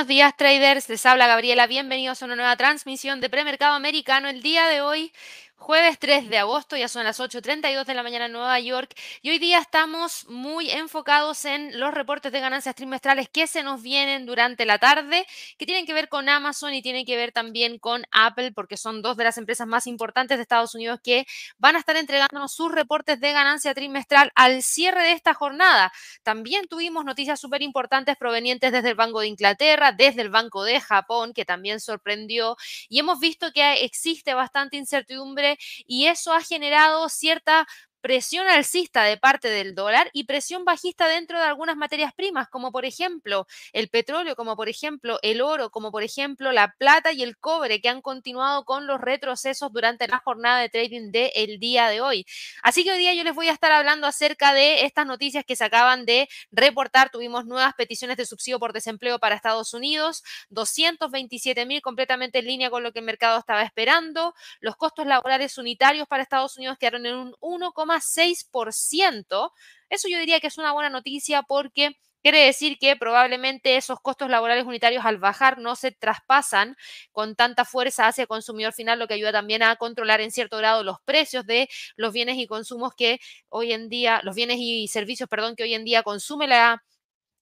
buenos días traders, les habla Gabriela, bienvenidos a una nueva transmisión de premercado americano. El día de hoy Jueves 3 de agosto, ya son las 8.32 de la mañana en Nueva York y hoy día estamos muy enfocados en los reportes de ganancias trimestrales que se nos vienen durante la tarde, que tienen que ver con Amazon y tienen que ver también con Apple, porque son dos de las empresas más importantes de Estados Unidos que van a estar entregándonos sus reportes de ganancia trimestral al cierre de esta jornada. También tuvimos noticias súper importantes provenientes desde el Banco de Inglaterra, desde el Banco de Japón, que también sorprendió, y hemos visto que existe bastante incertidumbre y eso ha generado cierta presión alcista de parte del dólar y presión bajista dentro de algunas materias primas, como por ejemplo el petróleo, como por ejemplo el oro, como por ejemplo la plata y el cobre, que han continuado con los retrocesos durante la jornada de trading del día de hoy. Así que hoy día yo les voy a estar hablando acerca de estas noticias que se acaban de reportar. Tuvimos nuevas peticiones de subsidio por desempleo para Estados Unidos, 227 mil completamente en línea con lo que el mercado estaba esperando. Los costos laborales unitarios para Estados Unidos quedaron en un 1, 6%. Eso yo diría que es una buena noticia porque Quiere decir que probablemente esos costos laborales unitarios al bajar no se traspasan con tanta fuerza hacia el consumidor final, lo que ayuda también a controlar en cierto grado los precios de los bienes y consumos que hoy en día, los bienes y servicios, perdón, que hoy en día consume la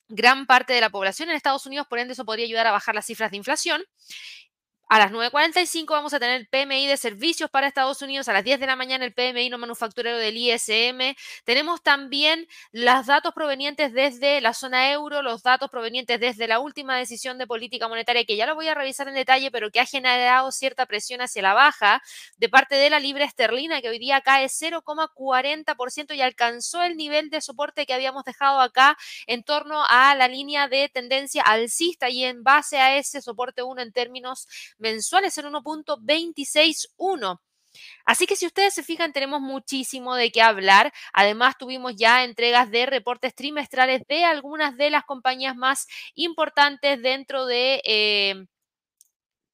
gran parte de la población en Estados Unidos, por ende eso podría ayudar a bajar las cifras de inflación. A las 9.45 vamos a tener el PMI de servicios para Estados Unidos. A las 10 de la mañana el PMI no manufacturero del ISM. Tenemos también los datos provenientes desde la zona euro, los datos provenientes desde la última decisión de política monetaria, que ya lo voy a revisar en detalle, pero que ha generado cierta presión hacia la baja de parte de la libra esterlina, que hoy día cae 0,40% y alcanzó el nivel de soporte que habíamos dejado acá en torno a la línea de tendencia alcista y en base a ese soporte 1 en términos mensuales en 1.261. Así que si ustedes se fijan, tenemos muchísimo de qué hablar. Además, tuvimos ya entregas de reportes trimestrales de algunas de las compañías más importantes dentro de... Eh,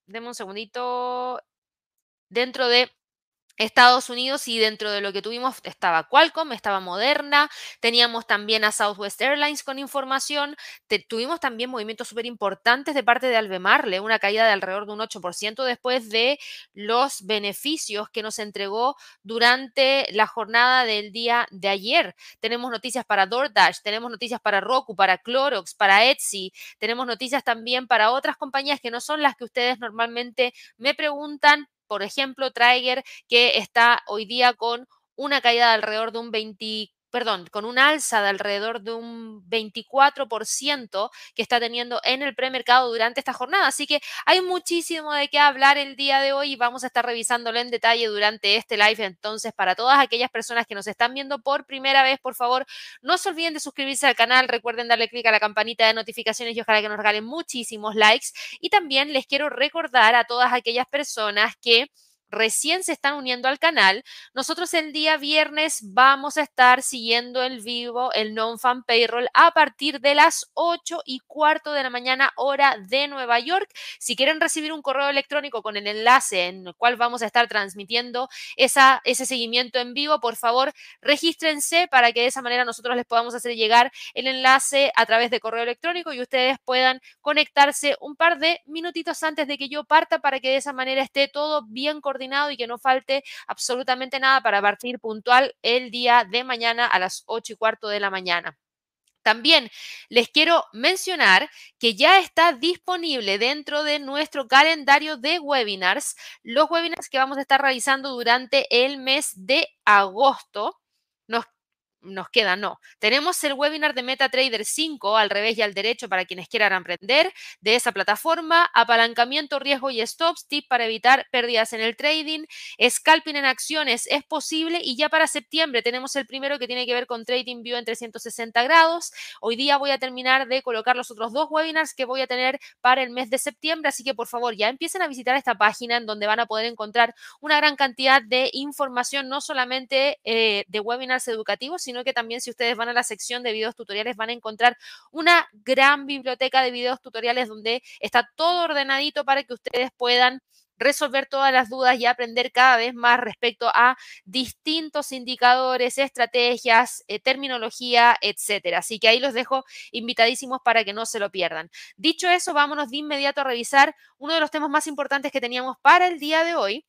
deme un segundito. Dentro de Estados Unidos y dentro de lo que tuvimos estaba Qualcomm, estaba Moderna, teníamos también a Southwest Airlines con información, tuvimos también movimientos súper importantes de parte de Albemarle, una caída de alrededor de un 8% después de los beneficios que nos entregó durante la jornada del día de ayer. Tenemos noticias para DoorDash, tenemos noticias para Roku, para Clorox, para Etsy, tenemos noticias también para otras compañías que no son las que ustedes normalmente me preguntan por ejemplo, Traiger, que está hoy día con una caída de alrededor de un 20, perdón, con un alza de alrededor de un 24% que está teniendo en el premercado durante esta jornada. Así que hay muchísimo de qué hablar el día de hoy y vamos a estar revisándolo en detalle durante este live. Entonces, para todas aquellas personas que nos están viendo por primera vez, por favor, no se olviden de suscribirse al canal. Recuerden darle clic a la campanita de notificaciones y ojalá que nos regalen muchísimos likes. Y también les quiero recordar a todas aquellas personas que recién se están uniendo al canal, nosotros el día viernes vamos a estar siguiendo el vivo el non-fan payroll a partir de las 8 y cuarto de la mañana hora de Nueva York. Si quieren recibir un correo electrónico con el enlace en el cual vamos a estar transmitiendo ese seguimiento en vivo, por favor, regístrense para que de esa manera nosotros les podamos hacer llegar el enlace a través de correo electrónico y ustedes puedan conectarse un par de minutitos antes de que yo parta para que de esa manera esté todo bien coordinado y que no falte absolutamente nada para partir puntual el día de mañana a las 8 y cuarto de la mañana. También les quiero mencionar que ya está disponible dentro de nuestro calendario de webinars los webinars que vamos a estar realizando durante el mes de agosto. Nos queda, no. Tenemos el webinar de MetaTrader 5 al revés y al derecho para quienes quieran aprender de esa plataforma, apalancamiento, riesgo y stops, tip para evitar pérdidas en el trading, scalping en acciones es posible y ya para septiembre tenemos el primero que tiene que ver con Trading View en 360 grados. Hoy día voy a terminar de colocar los otros dos webinars que voy a tener para el mes de septiembre, así que por favor ya empiecen a visitar esta página en donde van a poder encontrar una gran cantidad de información, no solamente eh, de webinars educativos, sino sino que también si ustedes van a la sección de videos tutoriales van a encontrar una gran biblioteca de videos tutoriales donde está todo ordenadito para que ustedes puedan resolver todas las dudas y aprender cada vez más respecto a distintos indicadores, estrategias, eh, terminología, etcétera. Así que ahí los dejo invitadísimos para que no se lo pierdan. Dicho eso, vámonos de inmediato a revisar uno de los temas más importantes que teníamos para el día de hoy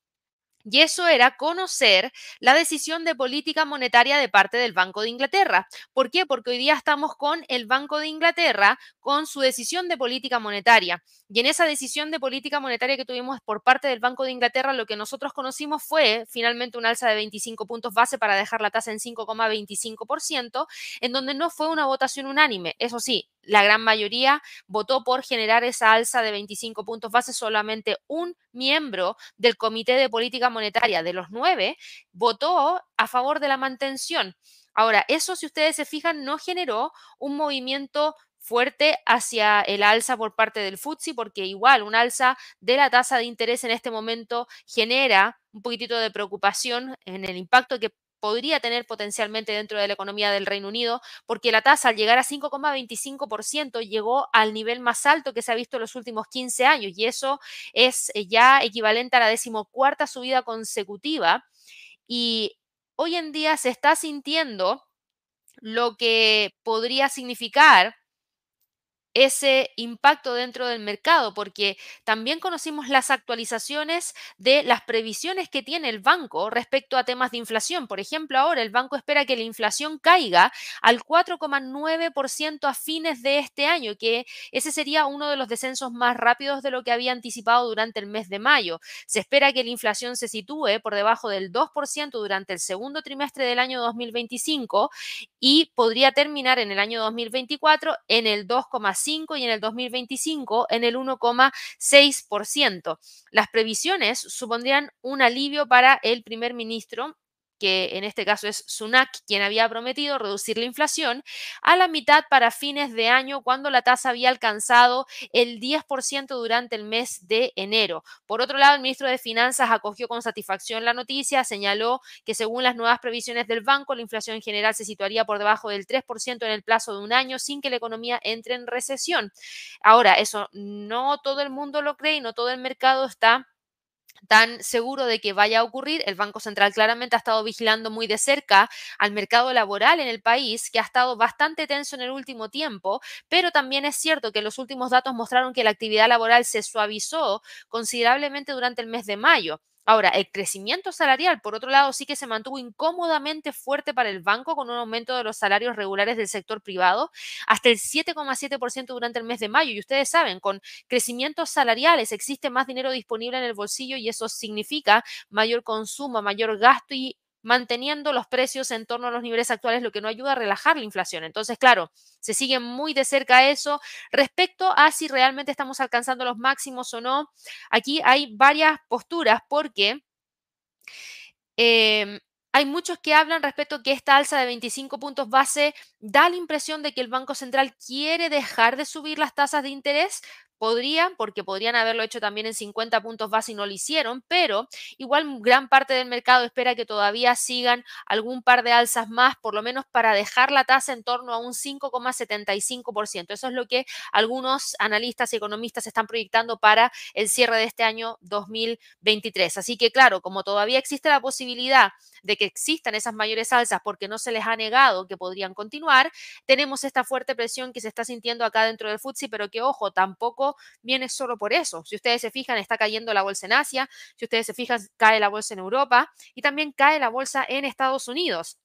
y eso era conocer la decisión de política monetaria de parte del Banco de Inglaterra. ¿Por qué? Porque hoy día estamos con el Banco de Inglaterra con su decisión de política monetaria. Y en esa decisión de política monetaria que tuvimos por parte del Banco de Inglaterra, lo que nosotros conocimos fue finalmente un alza de 25 puntos base para dejar la tasa en 5,25%, en donde no fue una votación unánime. Eso sí, la gran mayoría votó por generar esa alza de 25 puntos base. Solamente un miembro del Comité de Política Monetaria de los nueve votó a favor de la mantención. Ahora, eso, si ustedes se fijan, no generó un movimiento fuerte hacia el alza por parte del FTSE, porque igual un alza de la tasa de interés en este momento genera un poquitito de preocupación en el impacto que podría tener potencialmente dentro de la economía del Reino Unido, porque la tasa al llegar a 5,25% llegó al nivel más alto que se ha visto en los últimos 15 años y eso es eh, ya equivalente a la decimocuarta subida consecutiva. Y hoy en día se está sintiendo lo que podría significar ese impacto dentro del mercado, porque también conocimos las actualizaciones de las previsiones que tiene el banco respecto a temas de inflación. Por ejemplo, ahora el banco espera que la inflación caiga al 4,9% a fines de este año, que ese sería uno de los descensos más rápidos de lo que había anticipado durante el mes de mayo. Se espera que la inflación se sitúe por debajo del 2% durante el segundo trimestre del año 2025 y podría terminar en el año 2024 en el 2,5% y en el 2025 en el 1,6%. Las previsiones supondrían un alivio para el primer ministro que en este caso es Sunak, quien había prometido reducir la inflación, a la mitad para fines de año cuando la tasa había alcanzado el 10% durante el mes de enero. Por otro lado, el ministro de Finanzas acogió con satisfacción la noticia, señaló que según las nuevas previsiones del banco, la inflación en general se situaría por debajo del 3% en el plazo de un año sin que la economía entre en recesión. Ahora, eso no todo el mundo lo cree y no todo el mercado está tan seguro de que vaya a ocurrir. El Banco Central claramente ha estado vigilando muy de cerca al mercado laboral en el país, que ha estado bastante tenso en el último tiempo, pero también es cierto que los últimos datos mostraron que la actividad laboral se suavizó considerablemente durante el mes de mayo. Ahora, el crecimiento salarial, por otro lado, sí que se mantuvo incómodamente fuerte para el banco con un aumento de los salarios regulares del sector privado hasta el 7,7% durante el mes de mayo. Y ustedes saben, con crecimientos salariales existe más dinero disponible en el bolsillo y eso significa mayor consumo, mayor gasto y manteniendo los precios en torno a los niveles actuales, lo que no ayuda a relajar la inflación. Entonces, claro, se sigue muy de cerca eso. Respecto a si realmente estamos alcanzando los máximos o no, aquí hay varias posturas porque... Em, hay muchos que hablan respecto a que esta alza de 25 puntos base da la impresión de que el Banco Central quiere dejar de subir las tasas de interés Podrían, porque podrían haberlo hecho también en 50 puntos base y no lo hicieron, pero igual gran parte del mercado espera que todavía sigan algún par de alzas más, por lo menos para dejar la tasa en torno a un 5,75%. Eso es lo que algunos analistas y economistas están proyectando para el cierre de este año 2023. Así que claro, como todavía existe la posibilidad de que existan esas mayores alzas porque no se les ha negado que podrían continuar, tenemos esta fuerte presión que se está sintiendo acá dentro del FTSE, pero que ojo, tampoco viene solo por eso. Si ustedes se fijan, está cayendo la bolsa en Asia, si ustedes se fijan, cae la bolsa en Europa y también cae la bolsa en Estados Unidos.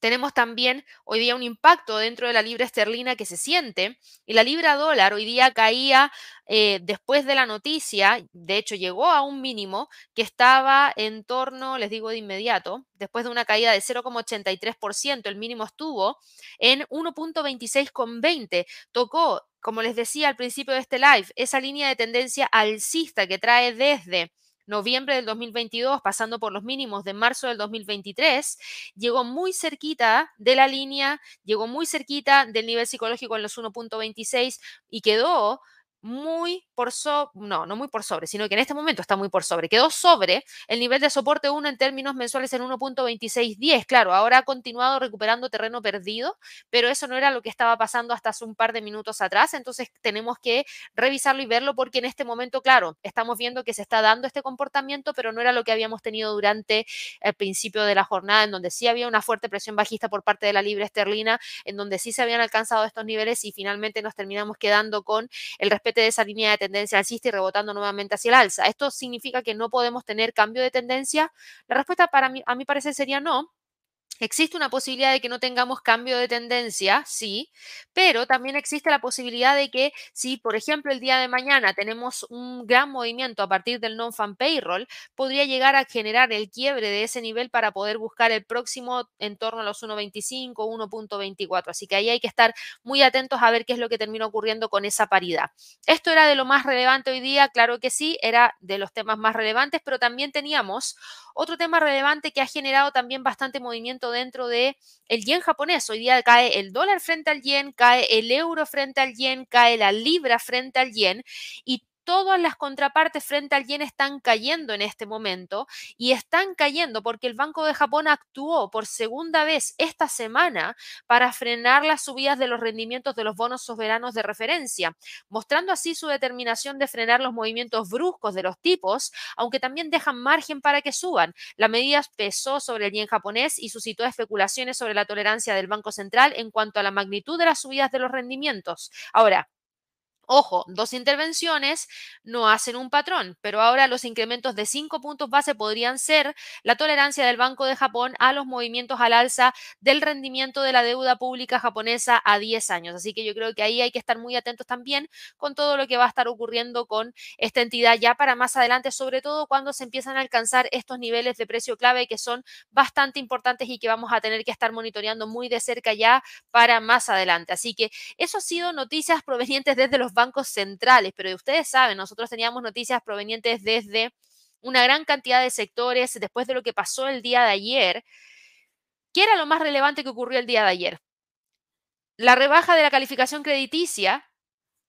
Tenemos también hoy día un impacto dentro de la libra esterlina que se siente y la libra dólar hoy día caía eh, después de la noticia, de hecho llegó a un mínimo que estaba en torno, les digo de inmediato, después de una caída de 0,83%, el mínimo estuvo en 1.26,20, tocó como les decía al principio de este live, esa línea de tendencia alcista que trae desde noviembre del 2022, pasando por los mínimos de marzo del 2023, llegó muy cerquita de la línea, llegó muy cerquita del nivel psicológico en los 1.26 y quedó muy por sobre, no, no muy por sobre, sino que en este momento está muy por sobre. Quedó sobre el nivel de soporte 1 en términos mensuales en 1.2610. Claro, ahora ha continuado recuperando terreno perdido, pero eso no era lo que estaba pasando hasta hace un par de minutos atrás. Entonces tenemos que revisarlo y verlo porque en este momento, claro, estamos viendo que se está dando este comportamiento, pero no era lo que habíamos tenido durante el principio de la jornada, en donde sí había una fuerte presión bajista por parte de la libra esterlina, en donde sí se habían alcanzado estos niveles y finalmente nos terminamos quedando con el respeto de esa línea de tendencia alcista y rebotando nuevamente hacia el alza. ¿Esto significa que no podemos tener cambio de tendencia? La respuesta para mí, a mi parecer sería no, Existe una posibilidad de que no tengamos cambio de tendencia, sí, pero también existe la posibilidad de que si, por ejemplo, el día de mañana tenemos un gran movimiento a partir del non-fan payroll, podría llegar a generar el quiebre de ese nivel para poder buscar el próximo en torno a los 1.25, 1.24. Así que ahí hay que estar muy atentos a ver qué es lo que termina ocurriendo con esa paridad. Esto era de lo más relevante hoy día, claro que sí, era de los temas más relevantes, pero también teníamos otro tema relevante que ha generado también bastante movimiento dentro de el yen japonés. Hoy día cae el dólar frente al yen, cae el euro frente al yen, cae la libra frente al yen y todas las contrapartes frente al yen están cayendo en este momento y están cayendo porque el Banco de Japón actuó por segunda vez esta semana para frenar las subidas de los rendimientos de los bonos soberanos de referencia, mostrando así su determinación de frenar los movimientos bruscos de los tipos, aunque también dejan margen para que suban. La medida pesó sobre el yen japonés y suscitó especulaciones sobre la tolerancia del Banco Central en cuanto a la magnitud de las subidas de los rendimientos. Ahora, Ojo, dos intervenciones no hacen un patrón, pero ahora los incrementos de 5 puntos base podrían ser la tolerancia del Banco de Japón a los movimientos al alza del rendimiento de la deuda pública japonesa a 10 años. Así que yo creo que ahí hay que estar muy atentos también con todo lo que va a estar ocurriendo con esta entidad ya para más adelante, sobre todo cuando se empiezan a alcanzar estos niveles de precio clave que son bastante importantes y que vamos a tener que estar monitoreando muy de cerca ya para más adelante. Así que eso ha sido noticias provenientes desde los bancos centrales, pero ustedes saben, nosotros teníamos noticias provenientes desde una gran cantidad de sectores después de lo que pasó el día de ayer. ¿Qué era lo más relevante que ocurrió el día de ayer? La rebaja de la calificación crediticia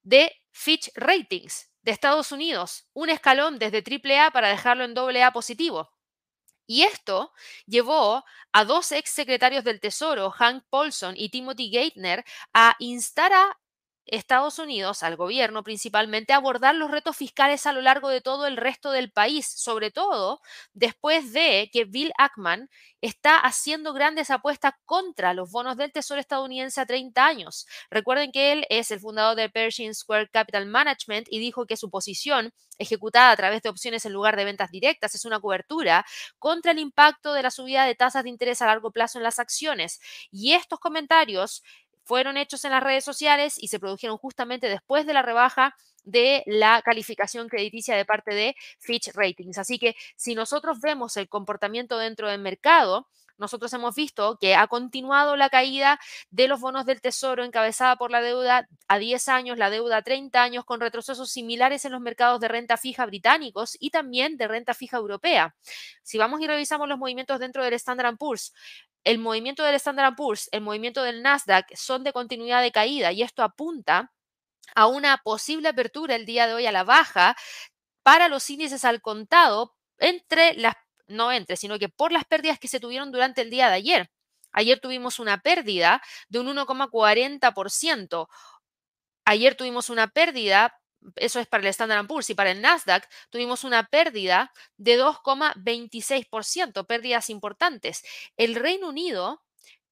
de Fitch Ratings de Estados Unidos, un escalón desde AAA para dejarlo en AA positivo. Y esto llevó a dos ex secretarios del Tesoro, Hank Paulson y Timothy Geithner, a instar a Estados Unidos, al gobierno principalmente, abordar los retos fiscales a lo largo de todo el resto del país, sobre todo después de que Bill Ackman está haciendo grandes apuestas contra los bonos del Tesoro estadounidense a 30 años. Recuerden que él es el fundador de Pershing Square Capital Management y dijo que su posición, ejecutada a través de opciones en lugar de ventas directas, es una cobertura contra el impacto de la subida de tasas de interés a largo plazo en las acciones. Y estos comentarios fueron hechos en las redes sociales y se produjeron justamente después de la rebaja de la calificación crediticia de parte de Fitch Ratings. Así que si nosotros vemos el comportamiento dentro del mercado, nosotros hemos visto que ha continuado la caída de los bonos del Tesoro encabezada por la deuda a 10 años, la deuda a 30 años, con retrocesos similares en los mercados de renta fija británicos y también de renta fija europea. Si vamos y revisamos los movimientos dentro del Standard Poor's, el movimiento del Standard Poor's, el movimiento del Nasdaq son de continuidad de caída y esto apunta a una posible apertura el día de hoy a la baja para los índices al contado entre las, no entre, sino que por las pérdidas que se tuvieron durante el día de ayer. Ayer tuvimos una pérdida de un 1,40%. Ayer tuvimos una pérdida eso es para el Standard Poor's y para el Nasdaq tuvimos una pérdida de 2,26%, pérdidas importantes. El Reino Unido,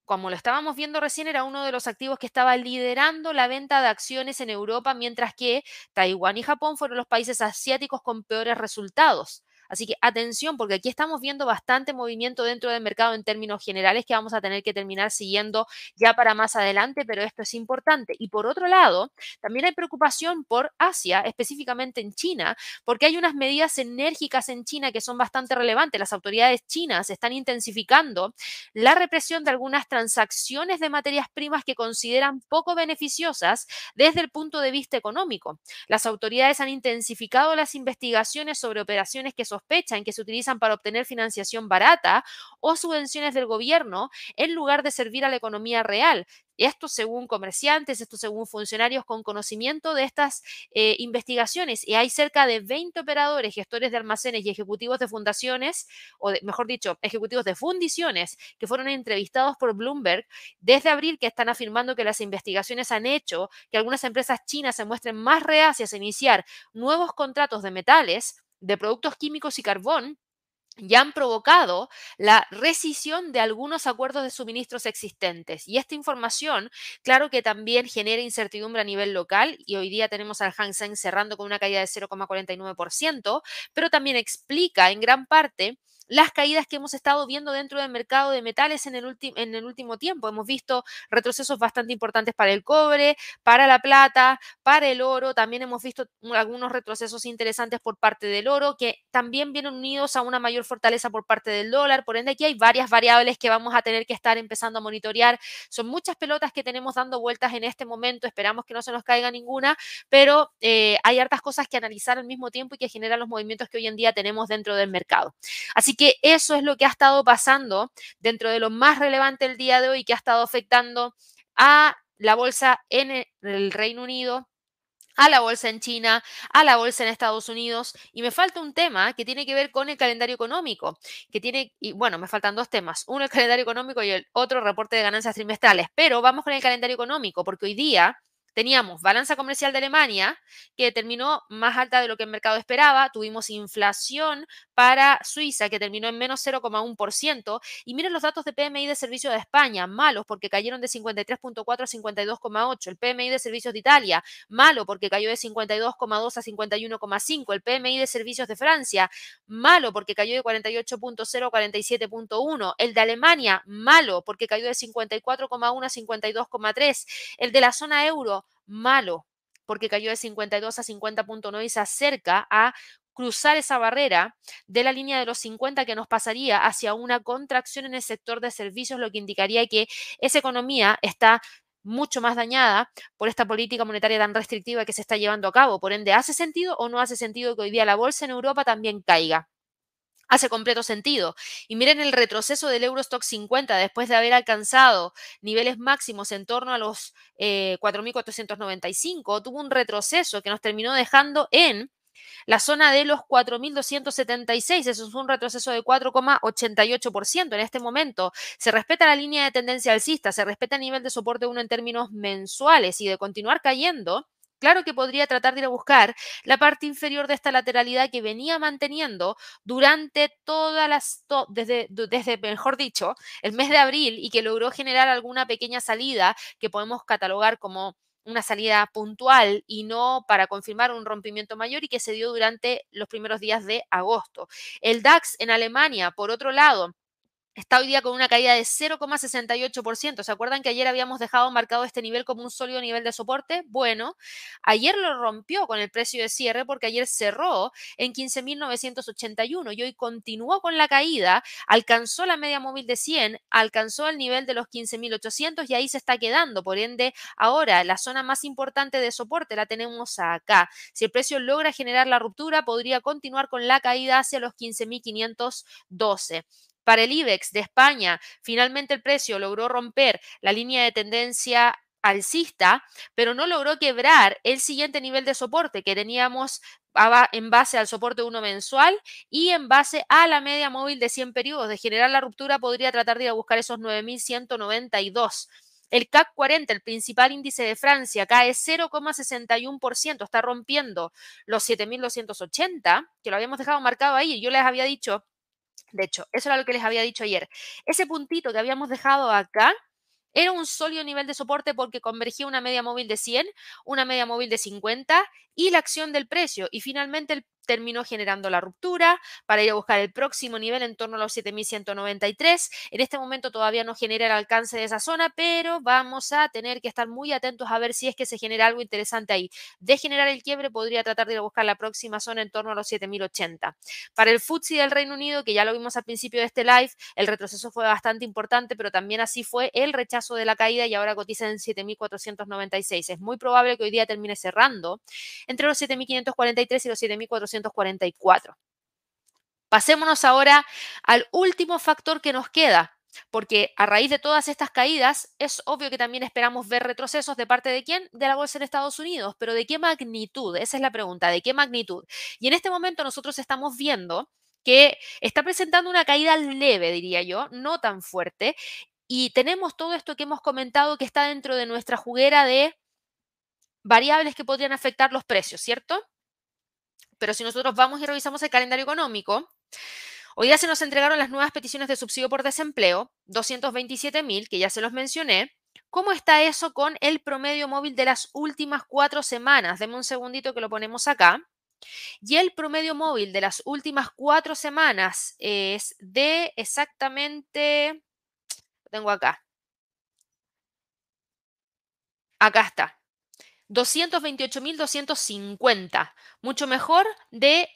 como lo estábamos viendo recién, era uno de los activos que estaba liderando la venta de acciones en Europa, mientras que Taiwán y Japón fueron los países asiáticos con peores resultados. Así que atención, porque aquí estamos viendo bastante movimiento dentro del mercado en términos generales que vamos a tener que terminar siguiendo ya para más adelante, pero esto es importante. Y por otro lado, también hay preocupación por Asia, específicamente en China, porque hay unas medidas enérgicas en China que son bastante relevantes. Las autoridades chinas están intensificando la represión de algunas transacciones de materias primas que consideran poco beneficiosas desde el punto de vista económico. Las autoridades han intensificado las investigaciones sobre operaciones que son sospecha en que se utilizan para obtener financiación barata o subvenciones del gobierno en lugar de servir a la economía real. Esto según comerciantes, esto según funcionarios con conocimiento de estas eh, investigaciones. Y hay cerca de 20 operadores, gestores de almacenes y ejecutivos de fundaciones, o mejor dicho, ejecutivos de fundiciones, que fueron entrevistados por Bloomberg desde abril, que están afirmando que las investigaciones han hecho que algunas empresas chinas se muestren más reacias a iniciar nuevos contratos de metales, de productos químicos y carbón ya han provocado la rescisión de algunos acuerdos de suministros existentes. Y esta información, claro que también genera incertidumbre a nivel local, y hoy día tenemos al Hang Seng cerrando con una caída de 0,49%, pero también explica en gran parte las caídas que hemos estado viendo dentro del mercado de metales en el, en el último tiempo. Hemos visto retrocesos bastante importantes para el cobre, para la plata, para el oro. También hemos visto algunos retrocesos interesantes por parte del oro, que también vienen unidos a una mayor fortaleza por parte del dólar. Por ende, aquí hay varias variables que vamos a tener que estar empezando a monitorear. Son muchas pelotas que tenemos dando vueltas en este momento. Esperamos que no se nos caiga ninguna, pero eh, hay hartas cosas que analizar al mismo tiempo y que generan los movimientos que hoy en día tenemos dentro del mercado. Así que eso es lo que ha estado pasando dentro de lo más relevante el día de hoy que ha estado afectando a la bolsa en el Reino Unido, a la bolsa en China, a la bolsa en Estados Unidos. Y me falta un tema que tiene que ver con el calendario económico, que tiene, y bueno, me faltan dos temas, uno el calendario económico y el otro reporte de ganancias trimestrales. Pero vamos con el calendario económico, porque hoy día Teníamos balanza comercial de Alemania, que terminó más alta de lo que el mercado esperaba. Tuvimos inflación para Suiza, que terminó en menos 0,1%. Y miren los datos de PMI de servicios de España, malos porque cayeron de 53.4 a 52,8. El PMI de servicios de Italia, malo porque cayó de 52,2 a 51,5. El PMI de servicios de Francia, malo porque cayó de 48.0 a 47.1. El de Alemania, malo porque cayó de 54,1 a 52,3. El de la zona euro, malo, porque cayó de 52 a 50.9 y se acerca a cruzar esa barrera de la línea de los 50 que nos pasaría hacia una contracción en el sector de servicios, lo que indicaría que esa economía está mucho más dañada por esta política monetaria tan restrictiva que se está llevando a cabo. Por ende, ¿hace sentido o no hace sentido que hoy día la bolsa en Europa también caiga? Hace completo sentido. Y miren el retroceso del Eurostock 50 después de haber alcanzado niveles máximos en torno a los 4.495, eh, tuvo un retroceso que nos terminó dejando en la zona de los 4.276, eso es un retroceso de 4,88% en este momento. Se respeta la línea de tendencia alcista, se respeta el nivel de soporte 1 en términos mensuales y de continuar cayendo, Claro que podría tratar de ir a buscar la parte inferior de esta lateralidad que venía manteniendo durante todas las, desde, mejor dicho, el mes de abril y que logró generar alguna pequeña salida que podemos catalogar como una salida puntual y no para confirmar un rompimiento mayor y que se dio durante los primeros días de agosto. El DAX en Alemania, por otro lado, Está hoy día con una caída de 0,68%. ¿Se acuerdan que ayer habíamos dejado marcado este nivel como un sólido nivel de soporte? Bueno, ayer lo rompió con el precio de cierre porque ayer cerró en 15.981 y hoy continuó con la caída, alcanzó la media móvil de 100, alcanzó el nivel de los 15.800 y ahí se está quedando. Por ende, ahora la zona más importante de soporte la tenemos acá. Si el precio logra generar la ruptura, podría continuar con la caída hacia los 15.512. Para el IBEX de España, finalmente el precio logró romper la línea de tendencia alcista, pero no logró quebrar el siguiente nivel de soporte que teníamos en base al soporte 1 mensual y en base a la media móvil de 100 periodos. De generar la ruptura podría tratar de ir a buscar esos 9.192. El CAC 40, el principal índice de Francia, cae 0,61%, está rompiendo los 7.280, que lo habíamos dejado marcado ahí. Yo les había dicho de hecho, eso era lo que les había dicho ayer. Ese puntito que habíamos dejado acá era un sólido nivel de soporte porque convergía una media móvil de 100, una media móvil de 50 y la acción del precio. Y finalmente el terminó generando la ruptura para ir a buscar el próximo nivel en torno a los 7193. En este momento todavía no genera el alcance de esa zona, pero vamos a tener que estar muy atentos a ver si es que se genera algo interesante ahí. De generar el quiebre podría tratar de ir a buscar la próxima zona en torno a los 7080. Para el FTSE del Reino Unido, que ya lo vimos al principio de este live, el retroceso fue bastante importante, pero también así fue el rechazo de la caída y ahora cotiza en 7496. Es muy probable que hoy día termine cerrando entre los 7543 y los 7444. Pasémonos ahora al último factor que nos queda, porque a raíz de todas estas caídas es obvio que también esperamos ver retrocesos de parte de quién? De la bolsa en Estados Unidos, pero ¿de qué magnitud? Esa es la pregunta, ¿de qué magnitud? Y en este momento nosotros estamos viendo que está presentando una caída leve, diría yo, no tan fuerte, y tenemos todo esto que hemos comentado que está dentro de nuestra juguera de variables que podrían afectar los precios, ¿cierto? Pero si nosotros vamos y revisamos el calendario económico, hoy día se nos entregaron las nuevas peticiones de subsidio por desempleo, 227 mil, que ya se los mencioné. ¿Cómo está eso con el promedio móvil de las últimas cuatro semanas? Deme un segundito que lo ponemos acá. Y el promedio móvil de las últimas cuatro semanas es de exactamente, lo tengo acá. Acá está. 228.250, mucho mejor de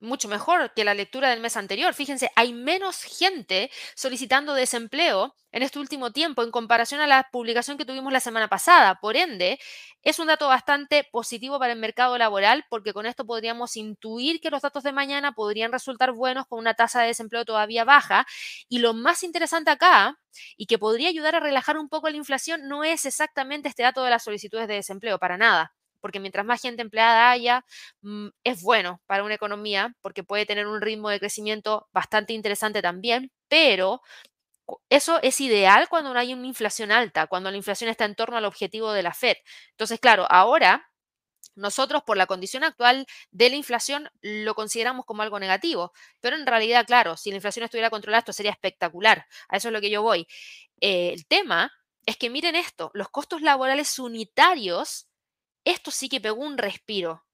mucho mejor que la lectura del mes anterior. Fíjense, hay menos gente solicitando desempleo en este último tiempo en comparación a la publicación que tuvimos la semana pasada. Por ende, es un dato bastante positivo para el mercado laboral porque con esto podríamos intuir que los datos de mañana podrían resultar buenos con una tasa de desempleo todavía baja. Y lo más interesante acá y que podría ayudar a relajar un poco la inflación no es exactamente este dato de las solicitudes de desempleo, para nada porque mientras más gente empleada haya, mm, es bueno para una economía, porque puede tener un ritmo de crecimiento bastante interesante también, pero eso es ideal cuando no hay una inflación alta, cuando la inflación está en torno al objetivo de la Fed. Entonces, claro, ahora nosotros por la condición actual de la inflación lo consideramos como algo negativo, pero en realidad, claro, si la inflación estuviera controlada, esto sería espectacular. A eso es lo que yo voy. Eh, el tema es que miren esto, los costos laborales unitarios esto sí que pegó un respiro.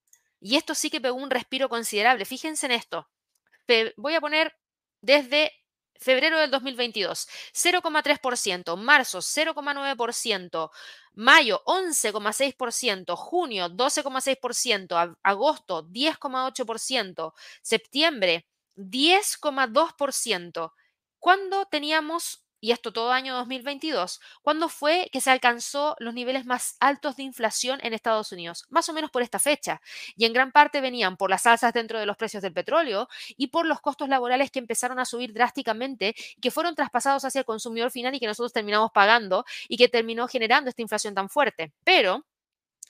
Y esto sí que pegó un respiro considerable. Fíjense en esto. voy a poner desde febrero del 2022, 0,3%, marzo 0,9%, mayo 11,6%, junio 12,6%, agosto 10,8%, septiembre 10,2%. ¿Cuándo teníamos y esto todo año 2022, ¿cuándo fue que se alcanzó los niveles más altos de inflación en Estados Unidos? Más o menos por esta fecha. Y en gran parte venían por las alzas dentro de los precios del petróleo y por los costos laborales que empezaron a subir drásticamente y que fueron traspasados hacia el consumidor final y que nosotros terminamos pagando y que terminó generando esta inflación tan fuerte. Pero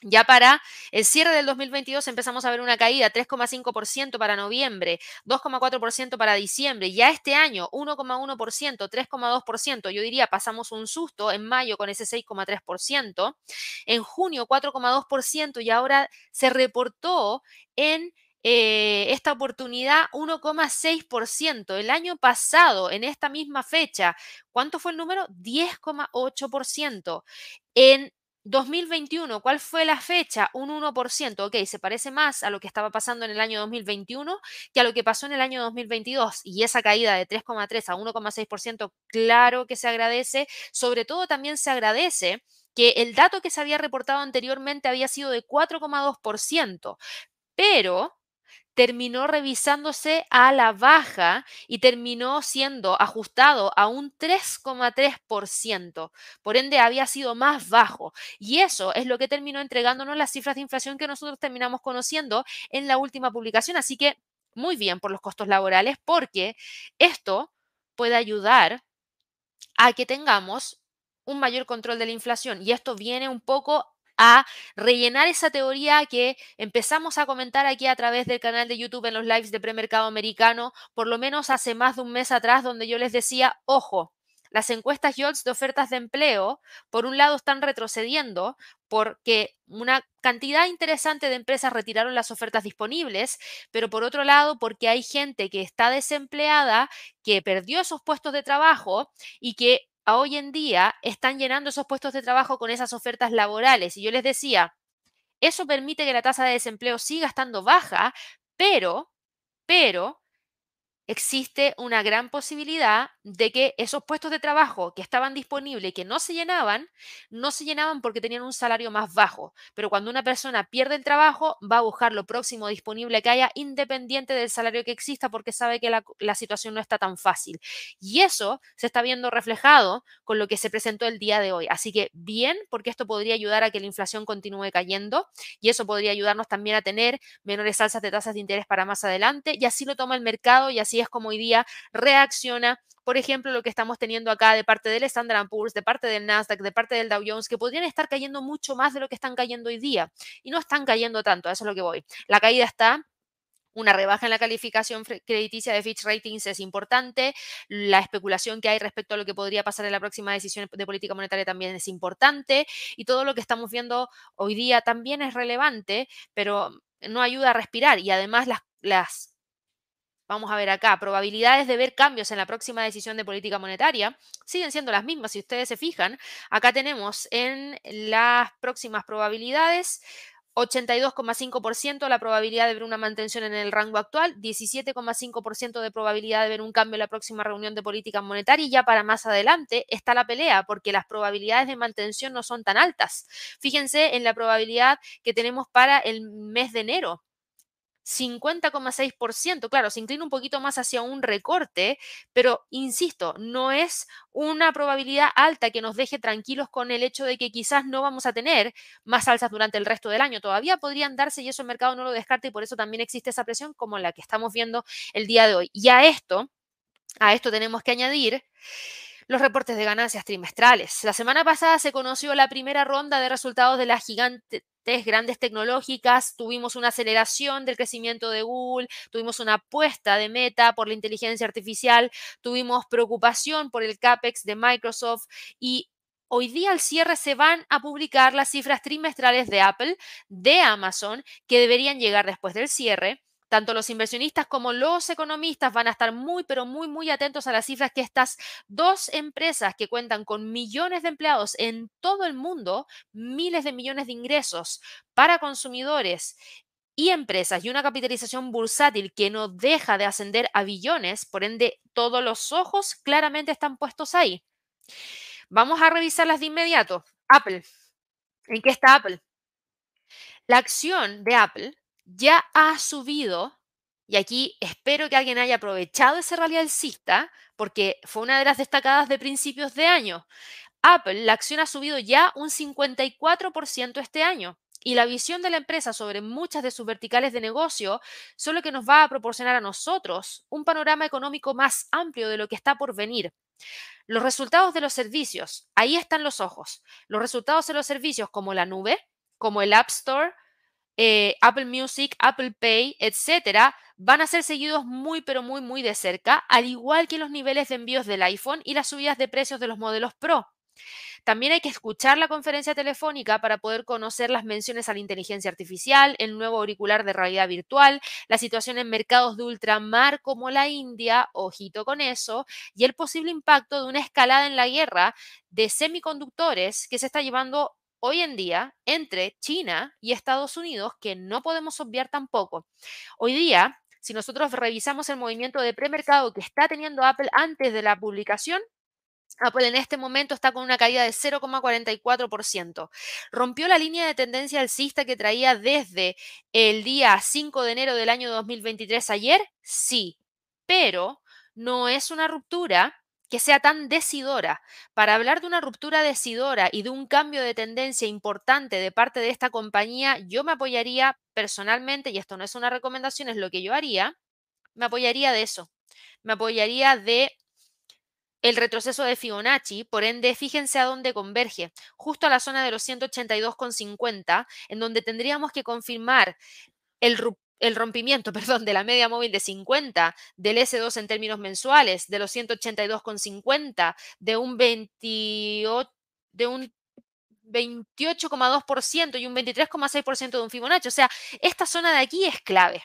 ya para el cierre del 2022 empezamos a ver una caída 3,5% para noviembre, 2,4% para diciembre. Ya este año 1,1%, 3,2%. Yo diría pasamos un susto en mayo con ese 6,3%. En junio 4,2% y ahora se reportó en eh, esta oportunidad 1,6%. El año pasado, en esta misma fecha, ¿cuánto fue el número? 10,8%. En 2021, ¿cuál fue la fecha? Un 1%, ok, se parece más a lo que estaba pasando en el año 2021 que a lo que pasó en el año 2022. Y esa caída de 3,3 a 1,6%, claro que se agradece. Sobre todo también se agradece que el dato que se había reportado anteriormente había sido de 4,2%, pero terminó revisándose a la baja y terminó siendo ajustado a un 3,3%. Por ende, había sido más bajo. Y eso es lo que terminó entregándonos las cifras de inflación que nosotros terminamos conociendo en la última publicación. Así que muy bien por los costos laborales porque esto puede ayudar a que tengamos un mayor control de la inflación. Y esto viene un poco a rellenar esa teoría que empezamos a comentar aquí a través del canal de YouTube en los lives de premercado americano, por lo menos hace más de un mes atrás, donde yo les decía, ojo, las encuestas YOLS de ofertas de empleo, por un lado, están retrocediendo porque una cantidad interesante de empresas retiraron las ofertas disponibles, pero por otro lado, porque hay gente que está desempleada, que perdió esos puestos de trabajo y que hoy en día están llenando esos puestos de trabajo con esas ofertas laborales. Y yo les decía, eso permite que la tasa de desempleo siga estando baja, pero, pero, existe una gran posibilidad de que esos puestos de trabajo que estaban disponibles y que no se llenaban, no se llenaban porque tenían un salario más bajo. Pero cuando una persona pierde el trabajo, va a buscar lo próximo disponible que haya, independiente del salario que exista, porque sabe que la, situación no está tan fácil. Y eso se está viendo reflejado con lo que se presentó el día de hoy. Así que bien, porque esto podría ayudar a que la inflación continúe cayendo y eso podría ayudarnos también a tener menores alzas de tasas de interés para más adelante. Y así lo toma el mercado y así así es como hoy día reacciona por ejemplo, lo que estamos teniendo acá de parte del Standard Poor's, de parte del Nasdaq, de parte del Dow Jones, que podrían estar cayendo mucho más de lo que están cayendo hoy día. Y no están cayendo tanto, a eso es lo que voy. La caída está una rebaja en la calificación crediticia de Fitch Ratings es importante. La especulación que hay respecto a lo que podría pasar en la próxima decisión de política monetaria también es importante. Y todo lo que estamos viendo hoy día también es relevante, pero no ayuda a respirar. Y además las, las vamos a ver acá, probabilidades de ver cambios en la próxima decisión de política monetaria siguen siendo las mismas. Si ustedes se fijan, acá tenemos en las próximas probabilidades 82,5% la probabilidad de ver una mantención en el rango actual, 17,5% de probabilidad de ver un cambio en la próxima reunión de política monetaria y ya para más adelante está la pelea porque las probabilidades de mantención no son tan altas. Fíjense en la probabilidad que tenemos para el mes de enero. 50,6%. Claro, se inclina un poquito más hacia un recorte, pero insisto, no es una probabilidad alta que nos deje tranquilos con el hecho de que quizás no vamos a tener más alzas durante el resto del año. Todavía podrían darse y eso el mercado no lo descarta y por eso también existe esa presión como la que estamos viendo el día de hoy. Y a esto, a esto tenemos que añadir los reportes de ganancias trimestrales. La semana pasada se conoció la primera ronda de resultados de las gigantes grandes tecnológicas, tuvimos una aceleración del crecimiento de Google, tuvimos una apuesta de meta por la inteligencia artificial, tuvimos preocupación por el CAPEX de Microsoft y Hoy día al cierre se van a publicar las cifras trimestrales de Apple, de Amazon, que deberían llegar después del cierre. Tanto los inversionistas como los economistas van a estar muy, pero muy, muy atentos a las cifras que estas dos empresas que cuentan con millones de empleados en todo el mundo, miles de millones de ingresos para consumidores y empresas y una capitalización bursátil que no deja de ascender a billones, por ende todos los ojos claramente están puestos ahí. Vamos a revisarlas de inmediato. Apple. ¿En qué está Apple? La acción de Apple ya ha subido, y aquí espero que alguien haya aprovechado ese rally alcista, porque fue una de las destacadas de principios de año. Apple, la acción ha subido ya un 54% este año. Y la visión de la empresa sobre muchas de sus verticales de negocio solo que nos va a proporcionar a nosotros un panorama económico más amplio de lo que está por venir. Los resultados de los servicios, ahí están los ojos. Los resultados de los servicios como la nube, como el App Store, eh, Apple Music, Apple Pay, etcétera, van a ser seguidos muy, pero muy, muy de cerca, al igual que los niveles de envíos del iPhone y las subidas de precios de los modelos Pro. También hay que escuchar la conferencia telefónica para poder conocer las menciones a la inteligencia artificial, el nuevo auricular de realidad virtual, la situación en mercados de ultramar como la India, ojito con eso, y el posible impacto de una escalada en la guerra de semiconductores que se está llevando hoy en día entre China y Estados Unidos que no podemos obviar tampoco. Hoy día, si nosotros revisamos el movimiento de premercado que está teniendo Apple antes de la publicación, Apple en este momento está con una caída de 0,44%. Rompió la línea de tendencia alcista que traía desde el día 5 de enero del año 2023 ayer, sí, pero no es una ruptura que sea tan decidora. Para hablar de una ruptura decidora y de un cambio de tendencia importante de parte de esta compañía, yo me apoyaría personalmente, y esto no es una recomendación, es lo que yo haría, me apoyaría de eso. Me apoyaría de el retroceso de Fibonacci, por ende, fíjense a dónde converge, justo a la zona de los 182,50, en donde tendríamos que confirmar el, el rompimiento, perdón, de la media móvil de 50, del S2 en términos mensuales, de los 182,50, de un 28, de un 28,2% y un 23,6% de un Fibonacci. O sea, esta zona de aquí es clave.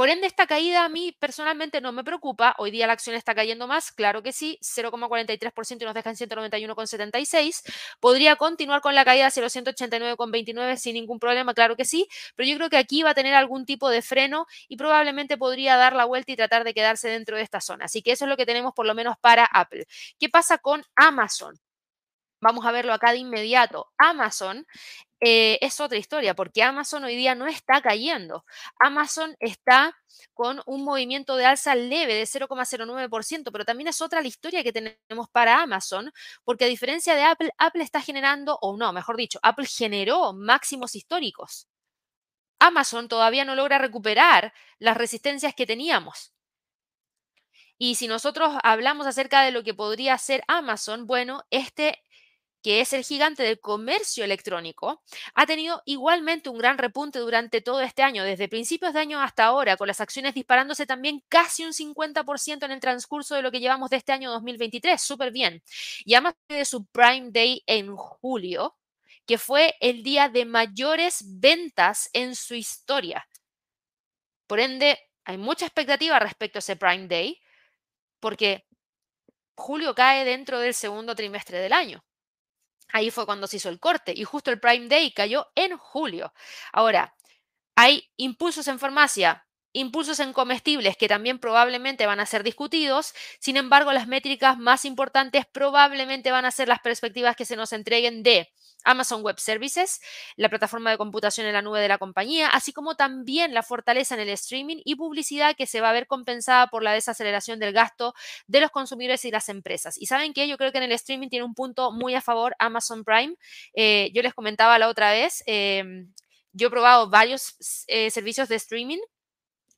Por ende, esta caída a mí personalmente no me preocupa. Hoy día la acción está cayendo más, claro que sí, 0,43% y nos deja en 191,76. Podría continuar con la caída hacia los 189,29 sin ningún problema, claro que sí, pero yo creo que aquí va a tener algún tipo de freno y probablemente podría dar la vuelta y tratar de quedarse dentro de esta zona. Así que eso es lo que tenemos por lo menos para Apple. ¿Qué pasa con Amazon? Vamos a verlo acá de inmediato. Amazon eh, es otra historia, porque Amazon hoy día no está cayendo. Amazon está con un movimiento de alza leve de 0,09%, pero también es otra la historia que tenemos para Amazon, porque a diferencia de Apple, Apple está generando, o no, mejor dicho, Apple generó máximos históricos. Amazon todavía no logra recuperar las resistencias que teníamos. Y si nosotros hablamos acerca de lo que podría ser Amazon, bueno, este que es el gigante del comercio electrónico, ha tenido igualmente un gran repunte durante todo este año, desde principios de año hasta ahora, con las acciones disparándose también casi un 50% en el transcurso de lo que llevamos de este año 2023, súper bien. Y además de su Prime Day en julio, que fue el día de mayores ventas en su historia. Por ende, hay mucha expectativa respecto a ese Prime Day, porque julio cae dentro del segundo trimestre del año. Ahí fue cuando se hizo el corte y justo el Prime Day cayó en julio. Ahora, hay impulsos en farmacia, impulsos en comestibles que también probablemente van a ser discutidos. Sin embargo, las métricas más importantes probablemente van a ser las perspectivas que se nos entreguen de Amazon Web Services, la plataforma de computación en la nube de la compañía, así como también la fortaleza en el streaming y publicidad que se va a ver compensada por la desaceleración del gasto de los consumidores y las empresas. Y saben que yo creo que en el streaming tiene un punto muy a favor Amazon Prime. Eh, yo les comentaba la otra vez, em, yo he probado varios eh, servicios de streaming